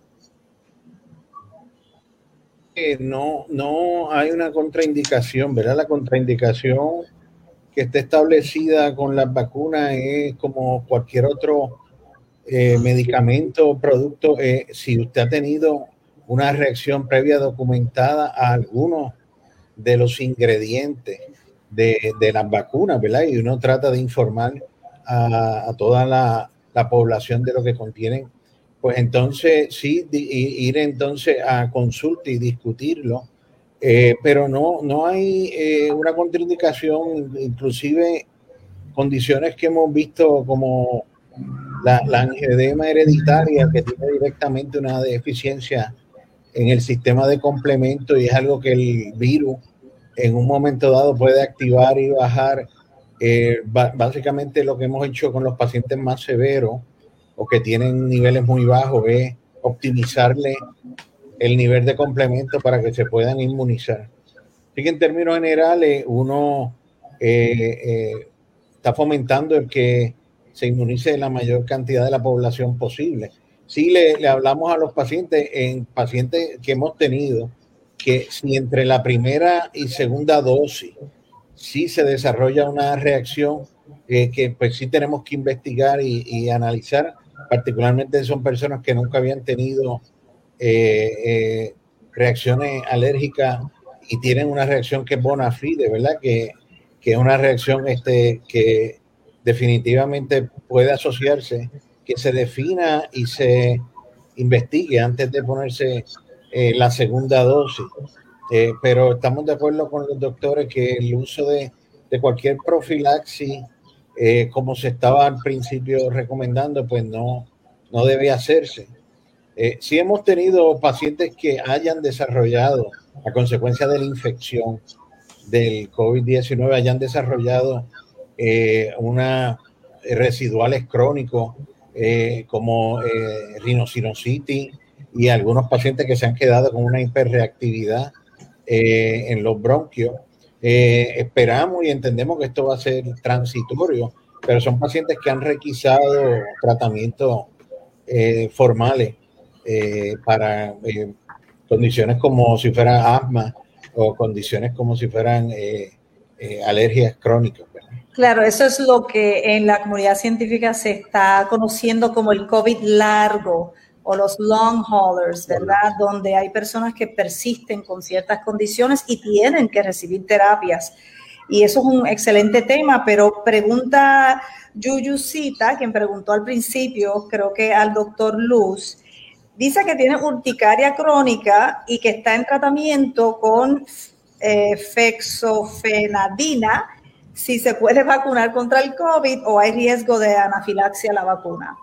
no, no hay una contraindicación, ¿verdad? La contraindicación que está establecida con las vacunas es como cualquier otro eh, medicamento o producto. Eh, si usted ha tenido una reacción previa documentada a alguno de los ingredientes de, las vacunas, ¿verdad? Y uno trata de informar a, toda la, la población de lo que contienen pues entonces sí, ir entonces a consulta y discutirlo, eh, pero no, no hay eh, una contraindicación, inclusive condiciones que hemos visto como la, la angedema hereditaria que tiene directamente una deficiencia en el sistema de complemento y es algo que el virus en un momento dado puede activar y bajar. Eh, básicamente lo que hemos hecho con los pacientes más severos o que tienen niveles muy bajos es optimizarle el nivel de complemento para que se puedan inmunizar. Así que en términos generales, uno eh, eh, está fomentando el que se inmunice la mayor cantidad de la población posible. Si le, le hablamos a los pacientes, en pacientes que hemos tenido, que si entre la primera y segunda dosis sí se desarrolla una reacción eh, que pues sí tenemos que investigar y, analizar, particularmente son personas que nunca habían tenido eh, eh, reacciones alérgicas y tienen una reacción que es bona fide, ¿verdad? Que, que es una reacción este, que definitivamente puede asociarse, que se defina y se investigue antes de ponerse la segunda dosis. pero estamos de acuerdo con los doctores que el uso de, de cualquier profilaxis eh, como se estaba al principio recomendando, pues no, no debe hacerse. Eh, si hemos tenido pacientes que hayan desarrollado, a consecuencia de la infección del COVID-19, hayan desarrollado eh, una residuales crónicos como rinosinusitis y algunos pacientes que se han quedado con una hiperreactividad en los bronquios eh, esperamos y entendemos que esto va a ser transitorio, pero son pacientes que han requisado tratamientos eh, formales eh, para condiciones como si fuera asma o condiciones como si fueran alergias crónicas. Claro, eso es lo que en la comunidad científica se está conociendo como el COVID largo o los long haulers, ¿verdad? Donde hay personas que persisten con ciertas condiciones y tienen que recibir terapias. Y eso es un excelente tema, pero pregunta Yuyusita, quien preguntó al principio, creo que al doctor Luz, dice que tiene urticaria crónica y que está en tratamiento con eh, fexofenadina, si se puede vacunar contra el COVID o hay riesgo de anafilaxia a la vacuna.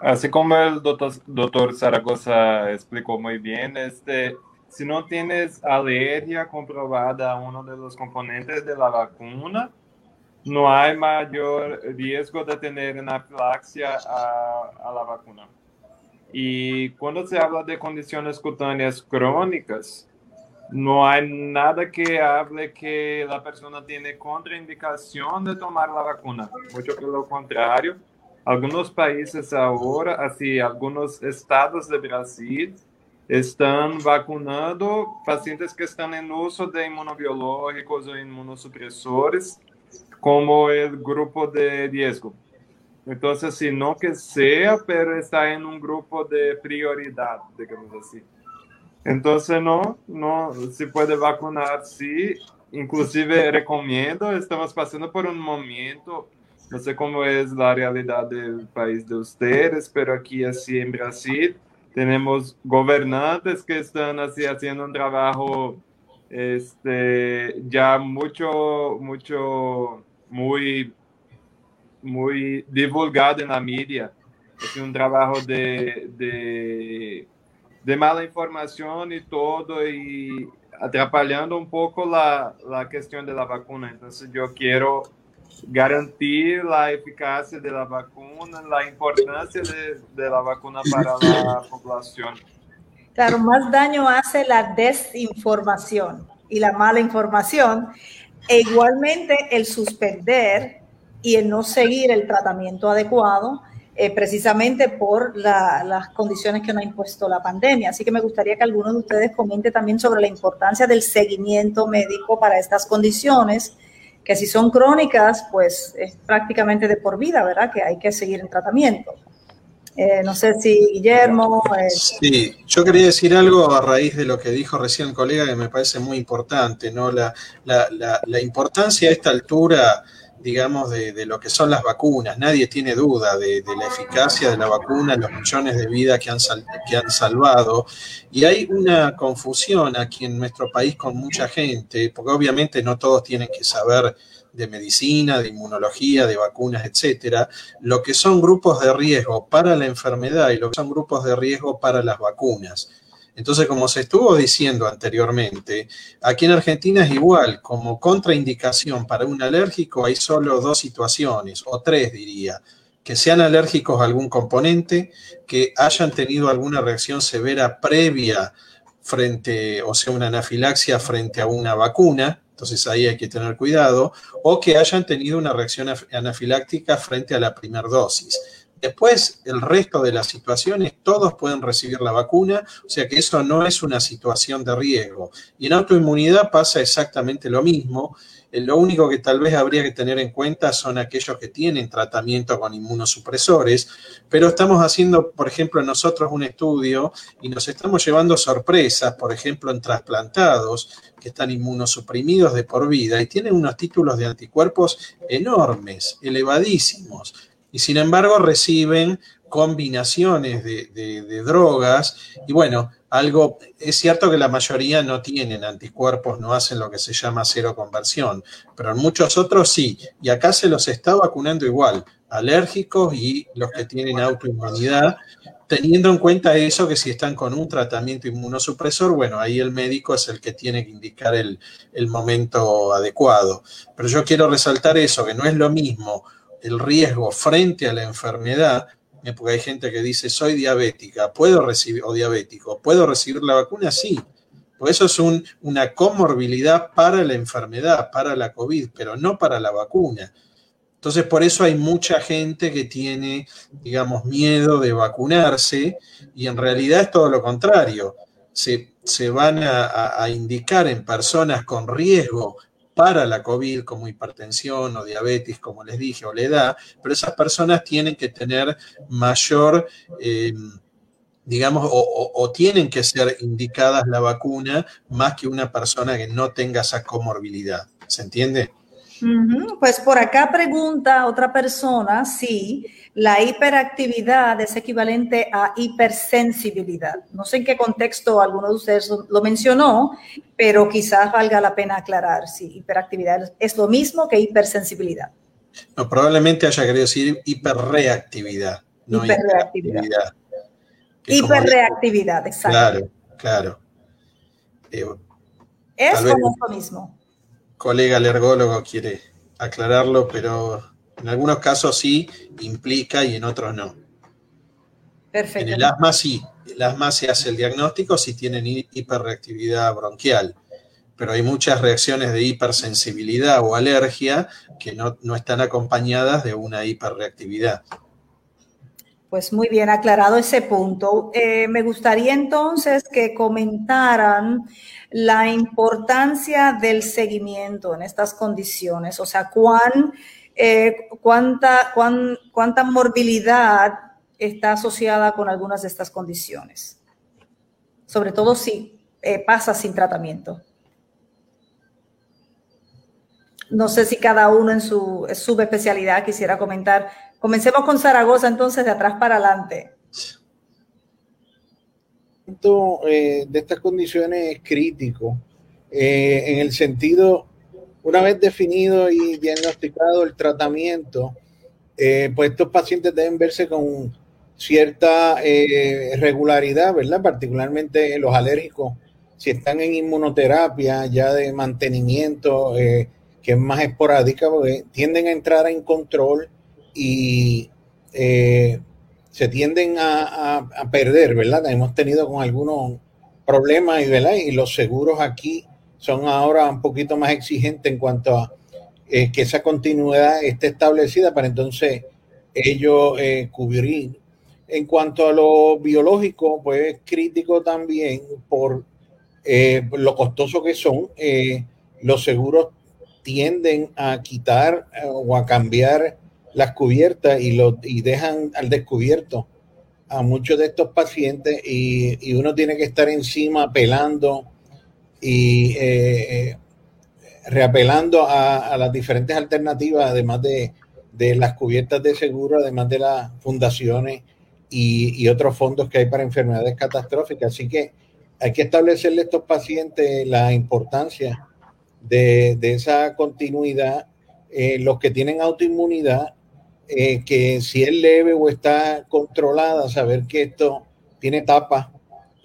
Así como el doctor, Zaragoza explicó muy bien, este, si no tienes alergia comprobada a uno de los componentes de la vacuna, no hay mayor riesgo de tener anafilaxia a, a la vacuna. Y cuando se habla de condiciones cutáneas crónicas, no hay nada que hable que la persona tiene contraindicación de tomar la vacuna. Mucho que lo contrario algunos países ahora, así, algunos estados de Brasil están vacunando pacientes que están en uso de inmunobiológicos o inmunosupresores como el grupo de riesgo. Entonces, si no que sea, pero está en un grupo de prioridad, digamos así. Entonces, no, no, se puede vacunar, sí. Inclusive, recomiendo, estamos pasando por un momento no sé cómo es la realidad del país de ustedes, pero aquí así en Brasil tenemos gobernantes que están así haciendo un trabajo este, ya mucho, mucho, muy, muy divulgado en la media. Es un trabajo de, de, de mala información y todo, y atrapalhando un poco la, la cuestión de la vacuna. Entonces yo quiero garantir la eficacia de la vacuna, la importancia de, la vacuna para la población. Claro, más daño hace la desinformación y la mala información, e igualmente el suspender y el no seguir el tratamiento adecuado, eh, precisamente por la, las condiciones que nos ha impuesto la pandemia. Así que me gustaría que algunos de ustedes comente también sobre la importancia del seguimiento médico para estas condiciones que si son crónicas, pues es prácticamente de por vida, ¿verdad? Que hay que seguir en tratamiento. Eh, no sé si Guillermo. Eh, sí, yo quería decir algo a raíz de lo que dijo recién el colega que me parece muy importante, ¿no? La, la, la importancia a esta altura digamos, de, lo que son las vacunas. Nadie tiene duda de, la eficacia de la vacuna, los millones de vidas que han, que han salvado. Y hay una confusión aquí en nuestro país con mucha gente, porque obviamente no todos tienen que saber de medicina, de inmunología, de vacunas, etcétera, lo que son grupos de riesgo para la enfermedad y lo que son grupos de riesgo para las vacunas. Entonces, como se estuvo diciendo anteriormente, aquí en Argentina es igual, como contraindicación para un alérgico hay solo dos situaciones, o tres diría, que sean alérgicos a algún componente, que hayan tenido alguna reacción severa previa frente, o sea, una anafilaxia frente a una vacuna, entonces ahí hay que tener cuidado, o que hayan tenido una reacción anafiláctica frente a la primera dosis. Después, el resto de las situaciones, todos pueden recibir la vacuna, o sea que eso no es una situación de riesgo. Y en autoinmunidad pasa exactamente lo mismo. Eh, lo único que tal vez habría que tener en cuenta son aquellos que tienen tratamiento con inmunosupresores, pero estamos haciendo, por ejemplo, nosotros un estudio y nos estamos llevando sorpresas, por ejemplo, en trasplantados que están inmunosuprimidos de por vida y tienen unos títulos de anticuerpos enormes, elevadísimos y sin embargo reciben combinaciones de, drogas y bueno, algo, es cierto que la mayoría no tienen anticuerpos, no hacen lo que se llama cero conversión, pero en muchos otros sí, y acá se los está vacunando igual, alérgicos y los que tienen autoinmunidad, teniendo en cuenta eso que si están con un tratamiento inmunosupresor, bueno, ahí el médico es el que tiene que indicar el, el momento adecuado. Pero yo quiero resaltar eso, que no es lo mismo el riesgo frente a la enfermedad, eh, porque hay gente que dice, soy diabética, puedo recibir, o diabético, ¿puedo recibir la vacuna? Sí. Pues eso es una comorbilidad para la enfermedad, para la COVID, pero no para la vacuna. Entonces, por eso hay mucha gente que tiene, digamos, miedo de vacunarse y en realidad es todo lo contrario. Se, van a indicar en personas con riesgo para la COVID, como hipertensión o diabetes, como les dije, o la edad, pero esas personas tienen que tener mayor, eh, digamos, o, tienen que ser indicadas la vacuna más que una persona que no tenga esa comorbilidad. ¿Se entiende? Pues por acá pregunta otra persona si la hiperactividad es equivalente a hipersensibilidad. No sé en qué contexto alguno de ustedes lo mencionó, pero quizás valga la pena aclarar si hiperactividad es lo mismo que hipersensibilidad. No, probablemente haya querido decir hiperreactividad. No hiperreactividad. Hiperreactividad, exacto. Claro, claro. Eh, es como lo mismo colega alergólogo quiere aclararlo, pero en algunos casos sí implica y en otros no. Perfecto. En el asma sí, el asma se hace el diagnóstico si tienen hiperreactividad bronquial, pero hay muchas reacciones de hipersensibilidad o alergia que no, están acompañadas de una hiperreactividad. Pues muy bien aclarado ese punto. Eh, me gustaría entonces que comentaran la importancia del seguimiento en estas condiciones, o sea, cuán, eh, cuánta, cuánta morbilidad está asociada con algunas de estas condiciones, sobre todo si eh, pasa sin tratamiento. No sé si cada uno en su subespecialidad quisiera comentar. Comencemos con Zaragoza entonces de atrás para adelante. Eh, de estas condiciones es crítico, eh, en el sentido, una vez definido y diagnosticado el tratamiento, eh, pues estos pacientes deben verse con cierta regularidad, ¿verdad? Particularmente los alérgicos, si están en inmunoterapia ya de mantenimiento, que es más esporádica, porque tienden a entrar en control y se tienden a, perder, ¿verdad? Hemos tenido con algunos problemas, ¿verdad? Y los seguros aquí son ahora un poquito más exigentes en cuanto a eh, que esa continuidad esté establecida para entonces ellos eh, cubrir. En cuanto a lo biológico, pues es crítico también por eh, lo costoso que son. los seguros tienden a quitar o a cambiar las cubiertas y, y dejan al descubierto a muchos de estos pacientes y, uno tiene que estar encima apelando y eh, eh, reapelando a, las diferentes alternativas, además de, las cubiertas de seguro, además de las fundaciones y, otros fondos que hay para enfermedades catastróficas. Así que hay que establecerle a estos pacientes la importancia de, esa continuidad. Eh, los que tienen autoinmunidad eh, que si es leve o está controlada, saber que esto tiene etapas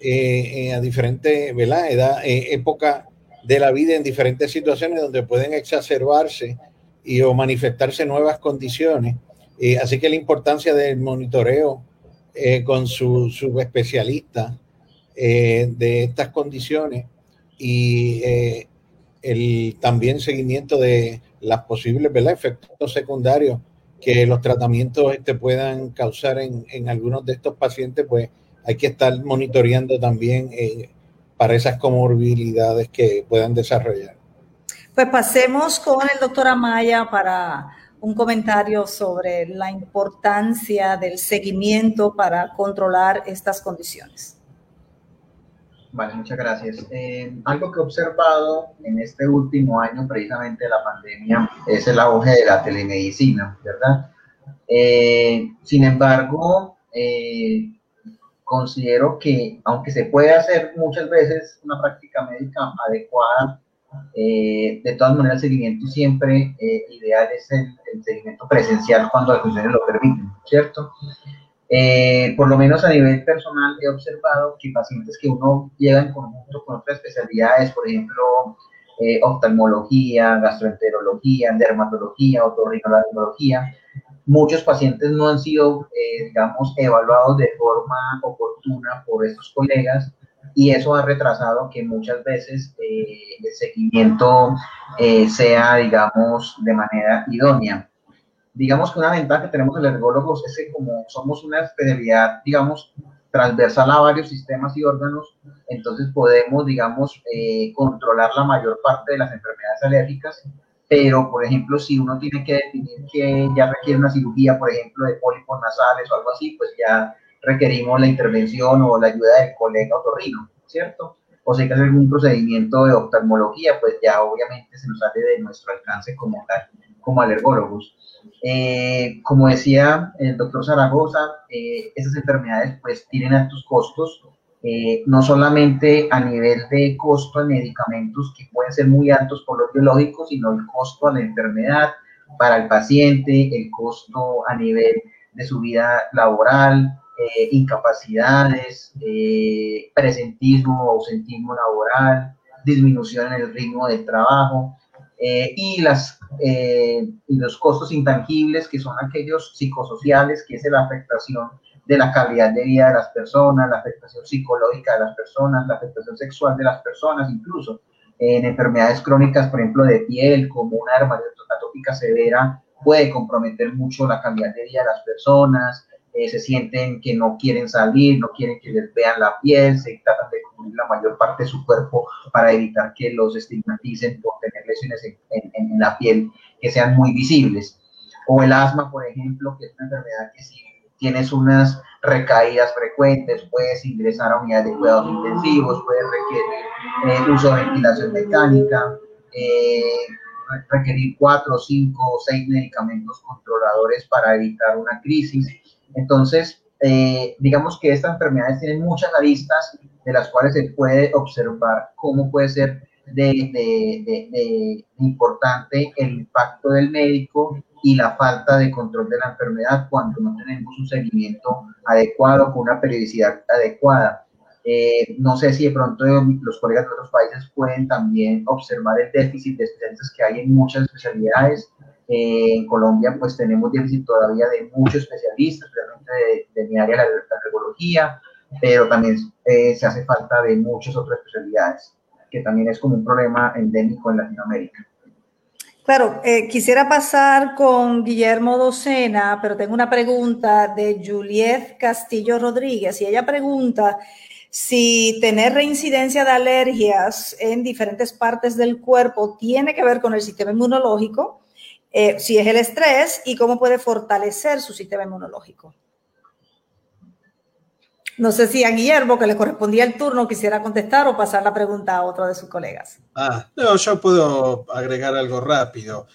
eh, eh, a diferentes, ¿verdad? Edad, época de la vida en diferentes situaciones donde pueden exacerbarse y o manifestarse nuevas condiciones. así que la importancia del monitoreo con su, su especialista eh, de estas condiciones y eh, el también seguimiento de las posibles efectos secundarios que los tratamientos este, puedan causar en, en, algunos de estos pacientes, pues hay que estar monitoreando también eh, para esas comorbilidades que puedan desarrollar. Pues pasemos con el doctor Amaya para un comentario sobre la importancia del seguimiento para controlar estas condiciones. Vale, muchas gracias. Eh, algo que he observado en este último año, precisamente de la pandemia, es el auge de la telemedicina, ¿verdad? Eh, sin embargo, eh, considero que aunque se puede hacer muchas veces una práctica médica adecuada, de todas maneras el seguimiento siempre ideal es el, el, seguimiento presencial cuando las condiciones lo permiten, ¿cierto? Eh, por lo menos a nivel personal he observado que pacientes que uno llega en conjunto con otras especialidades, por ejemplo, eh, oftalmología, gastroenterología, dermatología, otorrinolaringología, muchos pacientes no han sido, eh, digamos, evaluados de forma oportuna por estos colegas y eso ha retrasado que muchas veces el seguimiento sea, digamos, de manera idónea digamos que una ventaja que tenemos los ergólogos es que como somos una especialidad, digamos, transversal a varios sistemas y órganos, entonces podemos, digamos, eh, controlar la mayor parte de las enfermedades alérgicas, pero, por ejemplo, si uno tiene que definir que ya requiere una cirugía, por ejemplo, de pólipos nasales o algo así, pues ya requerimos la intervención o la ayuda del colega otorrino, ¿cierto? O si hay que hacer algún procedimiento de oftalmología, pues ya obviamente se nos sale de nuestro alcance como tal, como alergólogos. Eh, como decía el doctor Zaragoza, eh, esas enfermedades pues tienen altos costos, eh, no solamente a nivel de costo de medicamentos que pueden ser muy altos por los biológicos, sino el costo a la enfermedad para el paciente, el costo a nivel de su vida laboral, incapacidades, presentismo o ausentismo laboral, disminución en el ritmo del trabajo. Eh, y, las, eh, y los costos intangibles, que son aquellos psicosociales, que es la afectación de la calidad de vida de las personas, la afectación psicológica de las personas, la afectación sexual de las personas, incluso en enfermedades crónicas, por ejemplo, de piel, como una dermatitis atópica severa, puede comprometer mucho la calidad de vida de las personas, eh, se sienten que no quieren salir, no quieren que les vean la piel, se tratan de la mayor parte de su cuerpo para evitar que los estigmaticen por tener lesiones en, en, la piel que sean muy visibles. O el asma, por ejemplo, que es una enfermedad que si tienes unas recaídas frecuentes, puedes ingresar a unidades de cuidados intensivos, puedes requerir eh, uso de ventilación mecánica, eh, requerir cuatro, cinco o seis medicamentos controladores para evitar una crisis entonces, eh, digamos que estas enfermedades tienen muchas aristas de las cuales se puede observar cómo puede ser de, importante el impacto del médico y la falta de control de la enfermedad cuando no tenemos un seguimiento adecuado con una periodicidad adecuada. Eh, no sé si de pronto los colegas de otros países pueden también observar el déficit de especialistas que hay en muchas especialidades eh, en Colombia pues tenemos déficit todavía de muchos especialistas, realmente de, de mi área, la, la pero también eh, se hace falta de muchas otras especialidades, que también es como un problema endémico en Latinoamérica. Claro, eh, quisiera pasar con Guillermo Docena, pero tengo una pregunta de Juliet Castillo Rodríguez y ella pregunta si tener reincidencia de alergias en diferentes partes del cuerpo tiene que ver con el sistema inmunológico eh, si es el estrés y cómo puede fortalecer su sistema inmunológico. No sé si a Guillermo, que le correspondía el turno, quisiera contestar o pasar la pregunta a otro de sus colegas. Ah, no, yo puedo agregar algo rápido.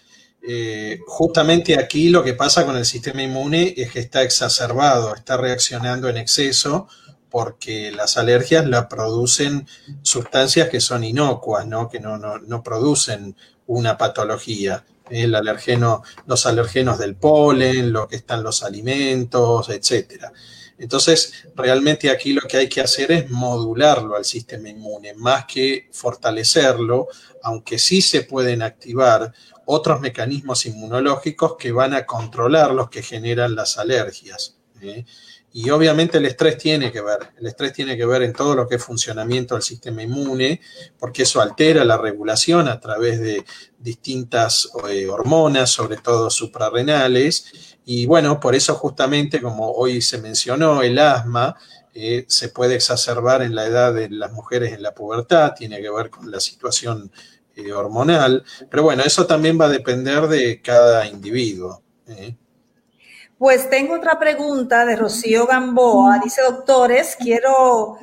Eh, justamente aquí lo que pasa con el sistema inmune es que está exacerbado, está reaccionando en exceso porque las alergias la producen sustancias que son inocuas, ¿no? que no, no, no producen una patología el alergeno, los alergenos del polen, lo que están los alimentos, etcétera. Entonces, realmente aquí lo que hay que hacer es modularlo al sistema inmune, más que fortalecerlo, aunque sí se pueden activar otros mecanismos inmunológicos que van a controlar los que generan las alergias. ¿eh? Y obviamente el estrés tiene que ver, el estrés tiene que ver en todo lo que es funcionamiento del sistema inmune, porque eso altera la regulación a través de distintas eh, hormonas, sobre todo suprarrenales. Y bueno, por eso justamente, como hoy se mencionó, el asma eh, se puede exacerbar en la edad de las mujeres en la pubertad, tiene que ver con la situación eh, hormonal, pero bueno, eso también va a depender de cada individuo. Pues tengo otra pregunta de Rocío Gamboa. Dice, doctores, quiero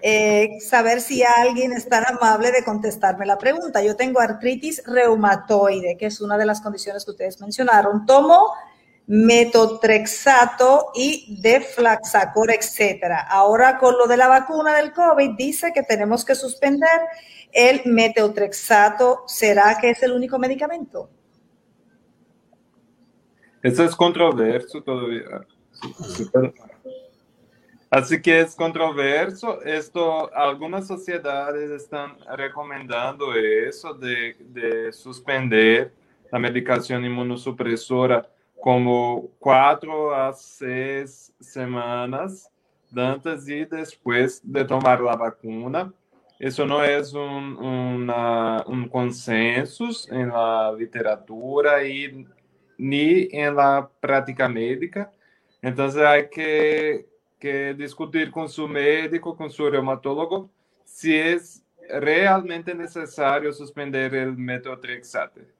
eh, saber si alguien es tan amable de contestarme la pregunta. Yo tengo artritis reumatoide, que es una de las condiciones que ustedes mencionaron. Tomo metotrexato y deflaxacor, etcétera. Ahora con lo de la vacuna del COVID dice que tenemos que suspender el metotrexato. ¿Será que es el único medicamento? Eso es controverso todavía. Así que es controverso. Esto, algunas sociedades están recomendando eso de, de suspender la medicación inmunosupresora como cuatro a seis semanas antes y después de tomar la vacuna. Eso no es un, un consenso en la literatura y ni en la práctica médica. Entonces hay que, que discutir con su médico, con su reumatólogo, si es realmente necesario suspender el metotrexate.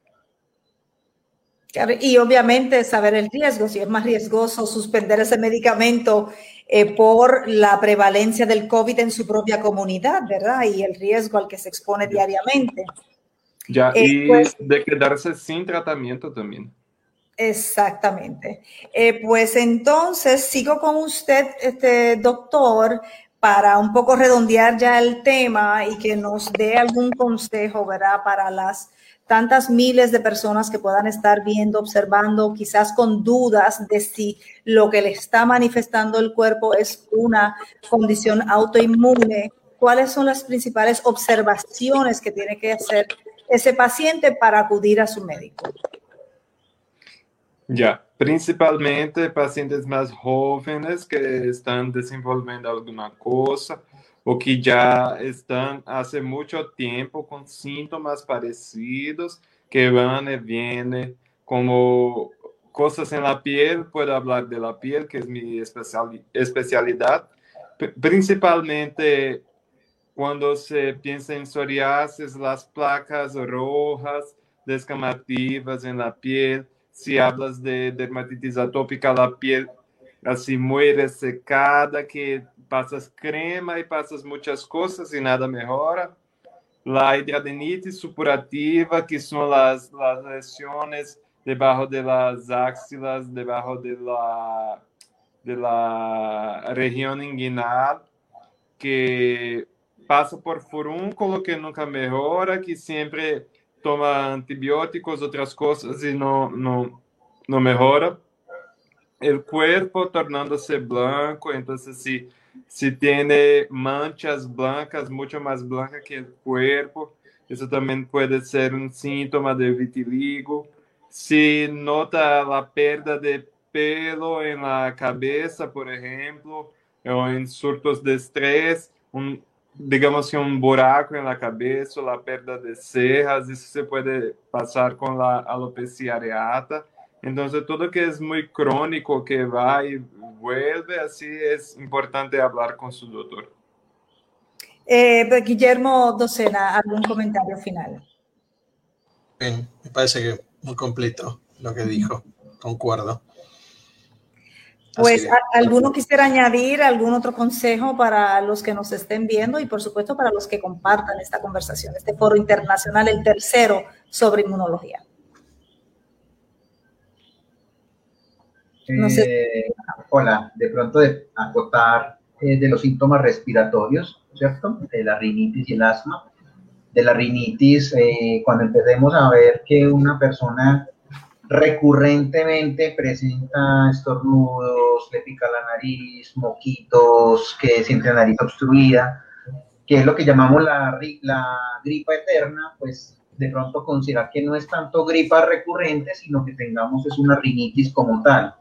Y obviamente saber el riesgo, si es más riesgoso suspender ese medicamento eh, por la prevalencia del COVID en su propia comunidad, ¿verdad? Y el riesgo al que se expone diariamente. Ya, eh, y pues de quedarse sin tratamiento también. Exactamente. Eh, pues entonces sigo con usted, este doctor, para un poco redondear ya el tema y que nos dé algún consejo, ¿verdad? Para las tantas miles de personas que puedan estar viendo, observando, quizás con dudas de si lo que le está manifestando el cuerpo es una condición autoinmune. ¿Cuáles son las principales observaciones que tiene que hacer ese paciente para acudir a su médico? Ya, principalmente pacientes más jóvenes que están desenvolviendo alguna cosa o que ya están hace mucho tiempo con síntomas parecidos que van y vienen como cosas en la piel, puedo hablar de la piel, que es mi especialidad, principalmente cuando se piensa en psoriasis, las placas rojas descamativas en la piel, si hablas de dermatitis atópica, la piel así muy resecada, que pasas crema y pasas muchas cosas y nada mejora. La hidradenitis supurativa, que son las, las lesiones debajo de las axilas, debajo de la, de la región inguinal, que pasa por furúnculo, que nunca mejora, que siempre toma antibióticos, otras cosas y no, no, no mejora. El cuerpo tornándose blanco, entonces si, si tiene manchas blancas, mucho más blancas que el cuerpo, eso también puede ser un síntoma de vitiligo. Si nota la pérdida de pelo en la cabeza, por ejemplo, o en surtos de estrés, un, digamos que un buraco en la cabeza, la pérdida de cejas, eso se puede pasar con la alopecia areata. Entonces, todo que es muy crónico, que va y vuelve, así es importante hablar con su doctor. Eh, Guillermo Docena, ¿algún comentario final? Bien, me parece que muy completo lo que dijo, concuerdo. Pues, ¿alguno quisiera añadir algún otro consejo para los que nos estén viendo y, por supuesto, para los que compartan esta conversación, este foro internacional, el tercero sobre inmunología? Eh, hola, de pronto de acotar eh, de los síntomas respiratorios, ¿cierto? De la rinitis y el asma. De la rinitis, eh, cuando empecemos a ver que una persona recurrentemente presenta estornudos, le pica la nariz, moquitos, que siente la nariz obstruida, que es lo que llamamos la, la gripa eterna, pues de pronto considerar que no es tanto gripa recurrente, sino que tengamos es una rinitis como tal.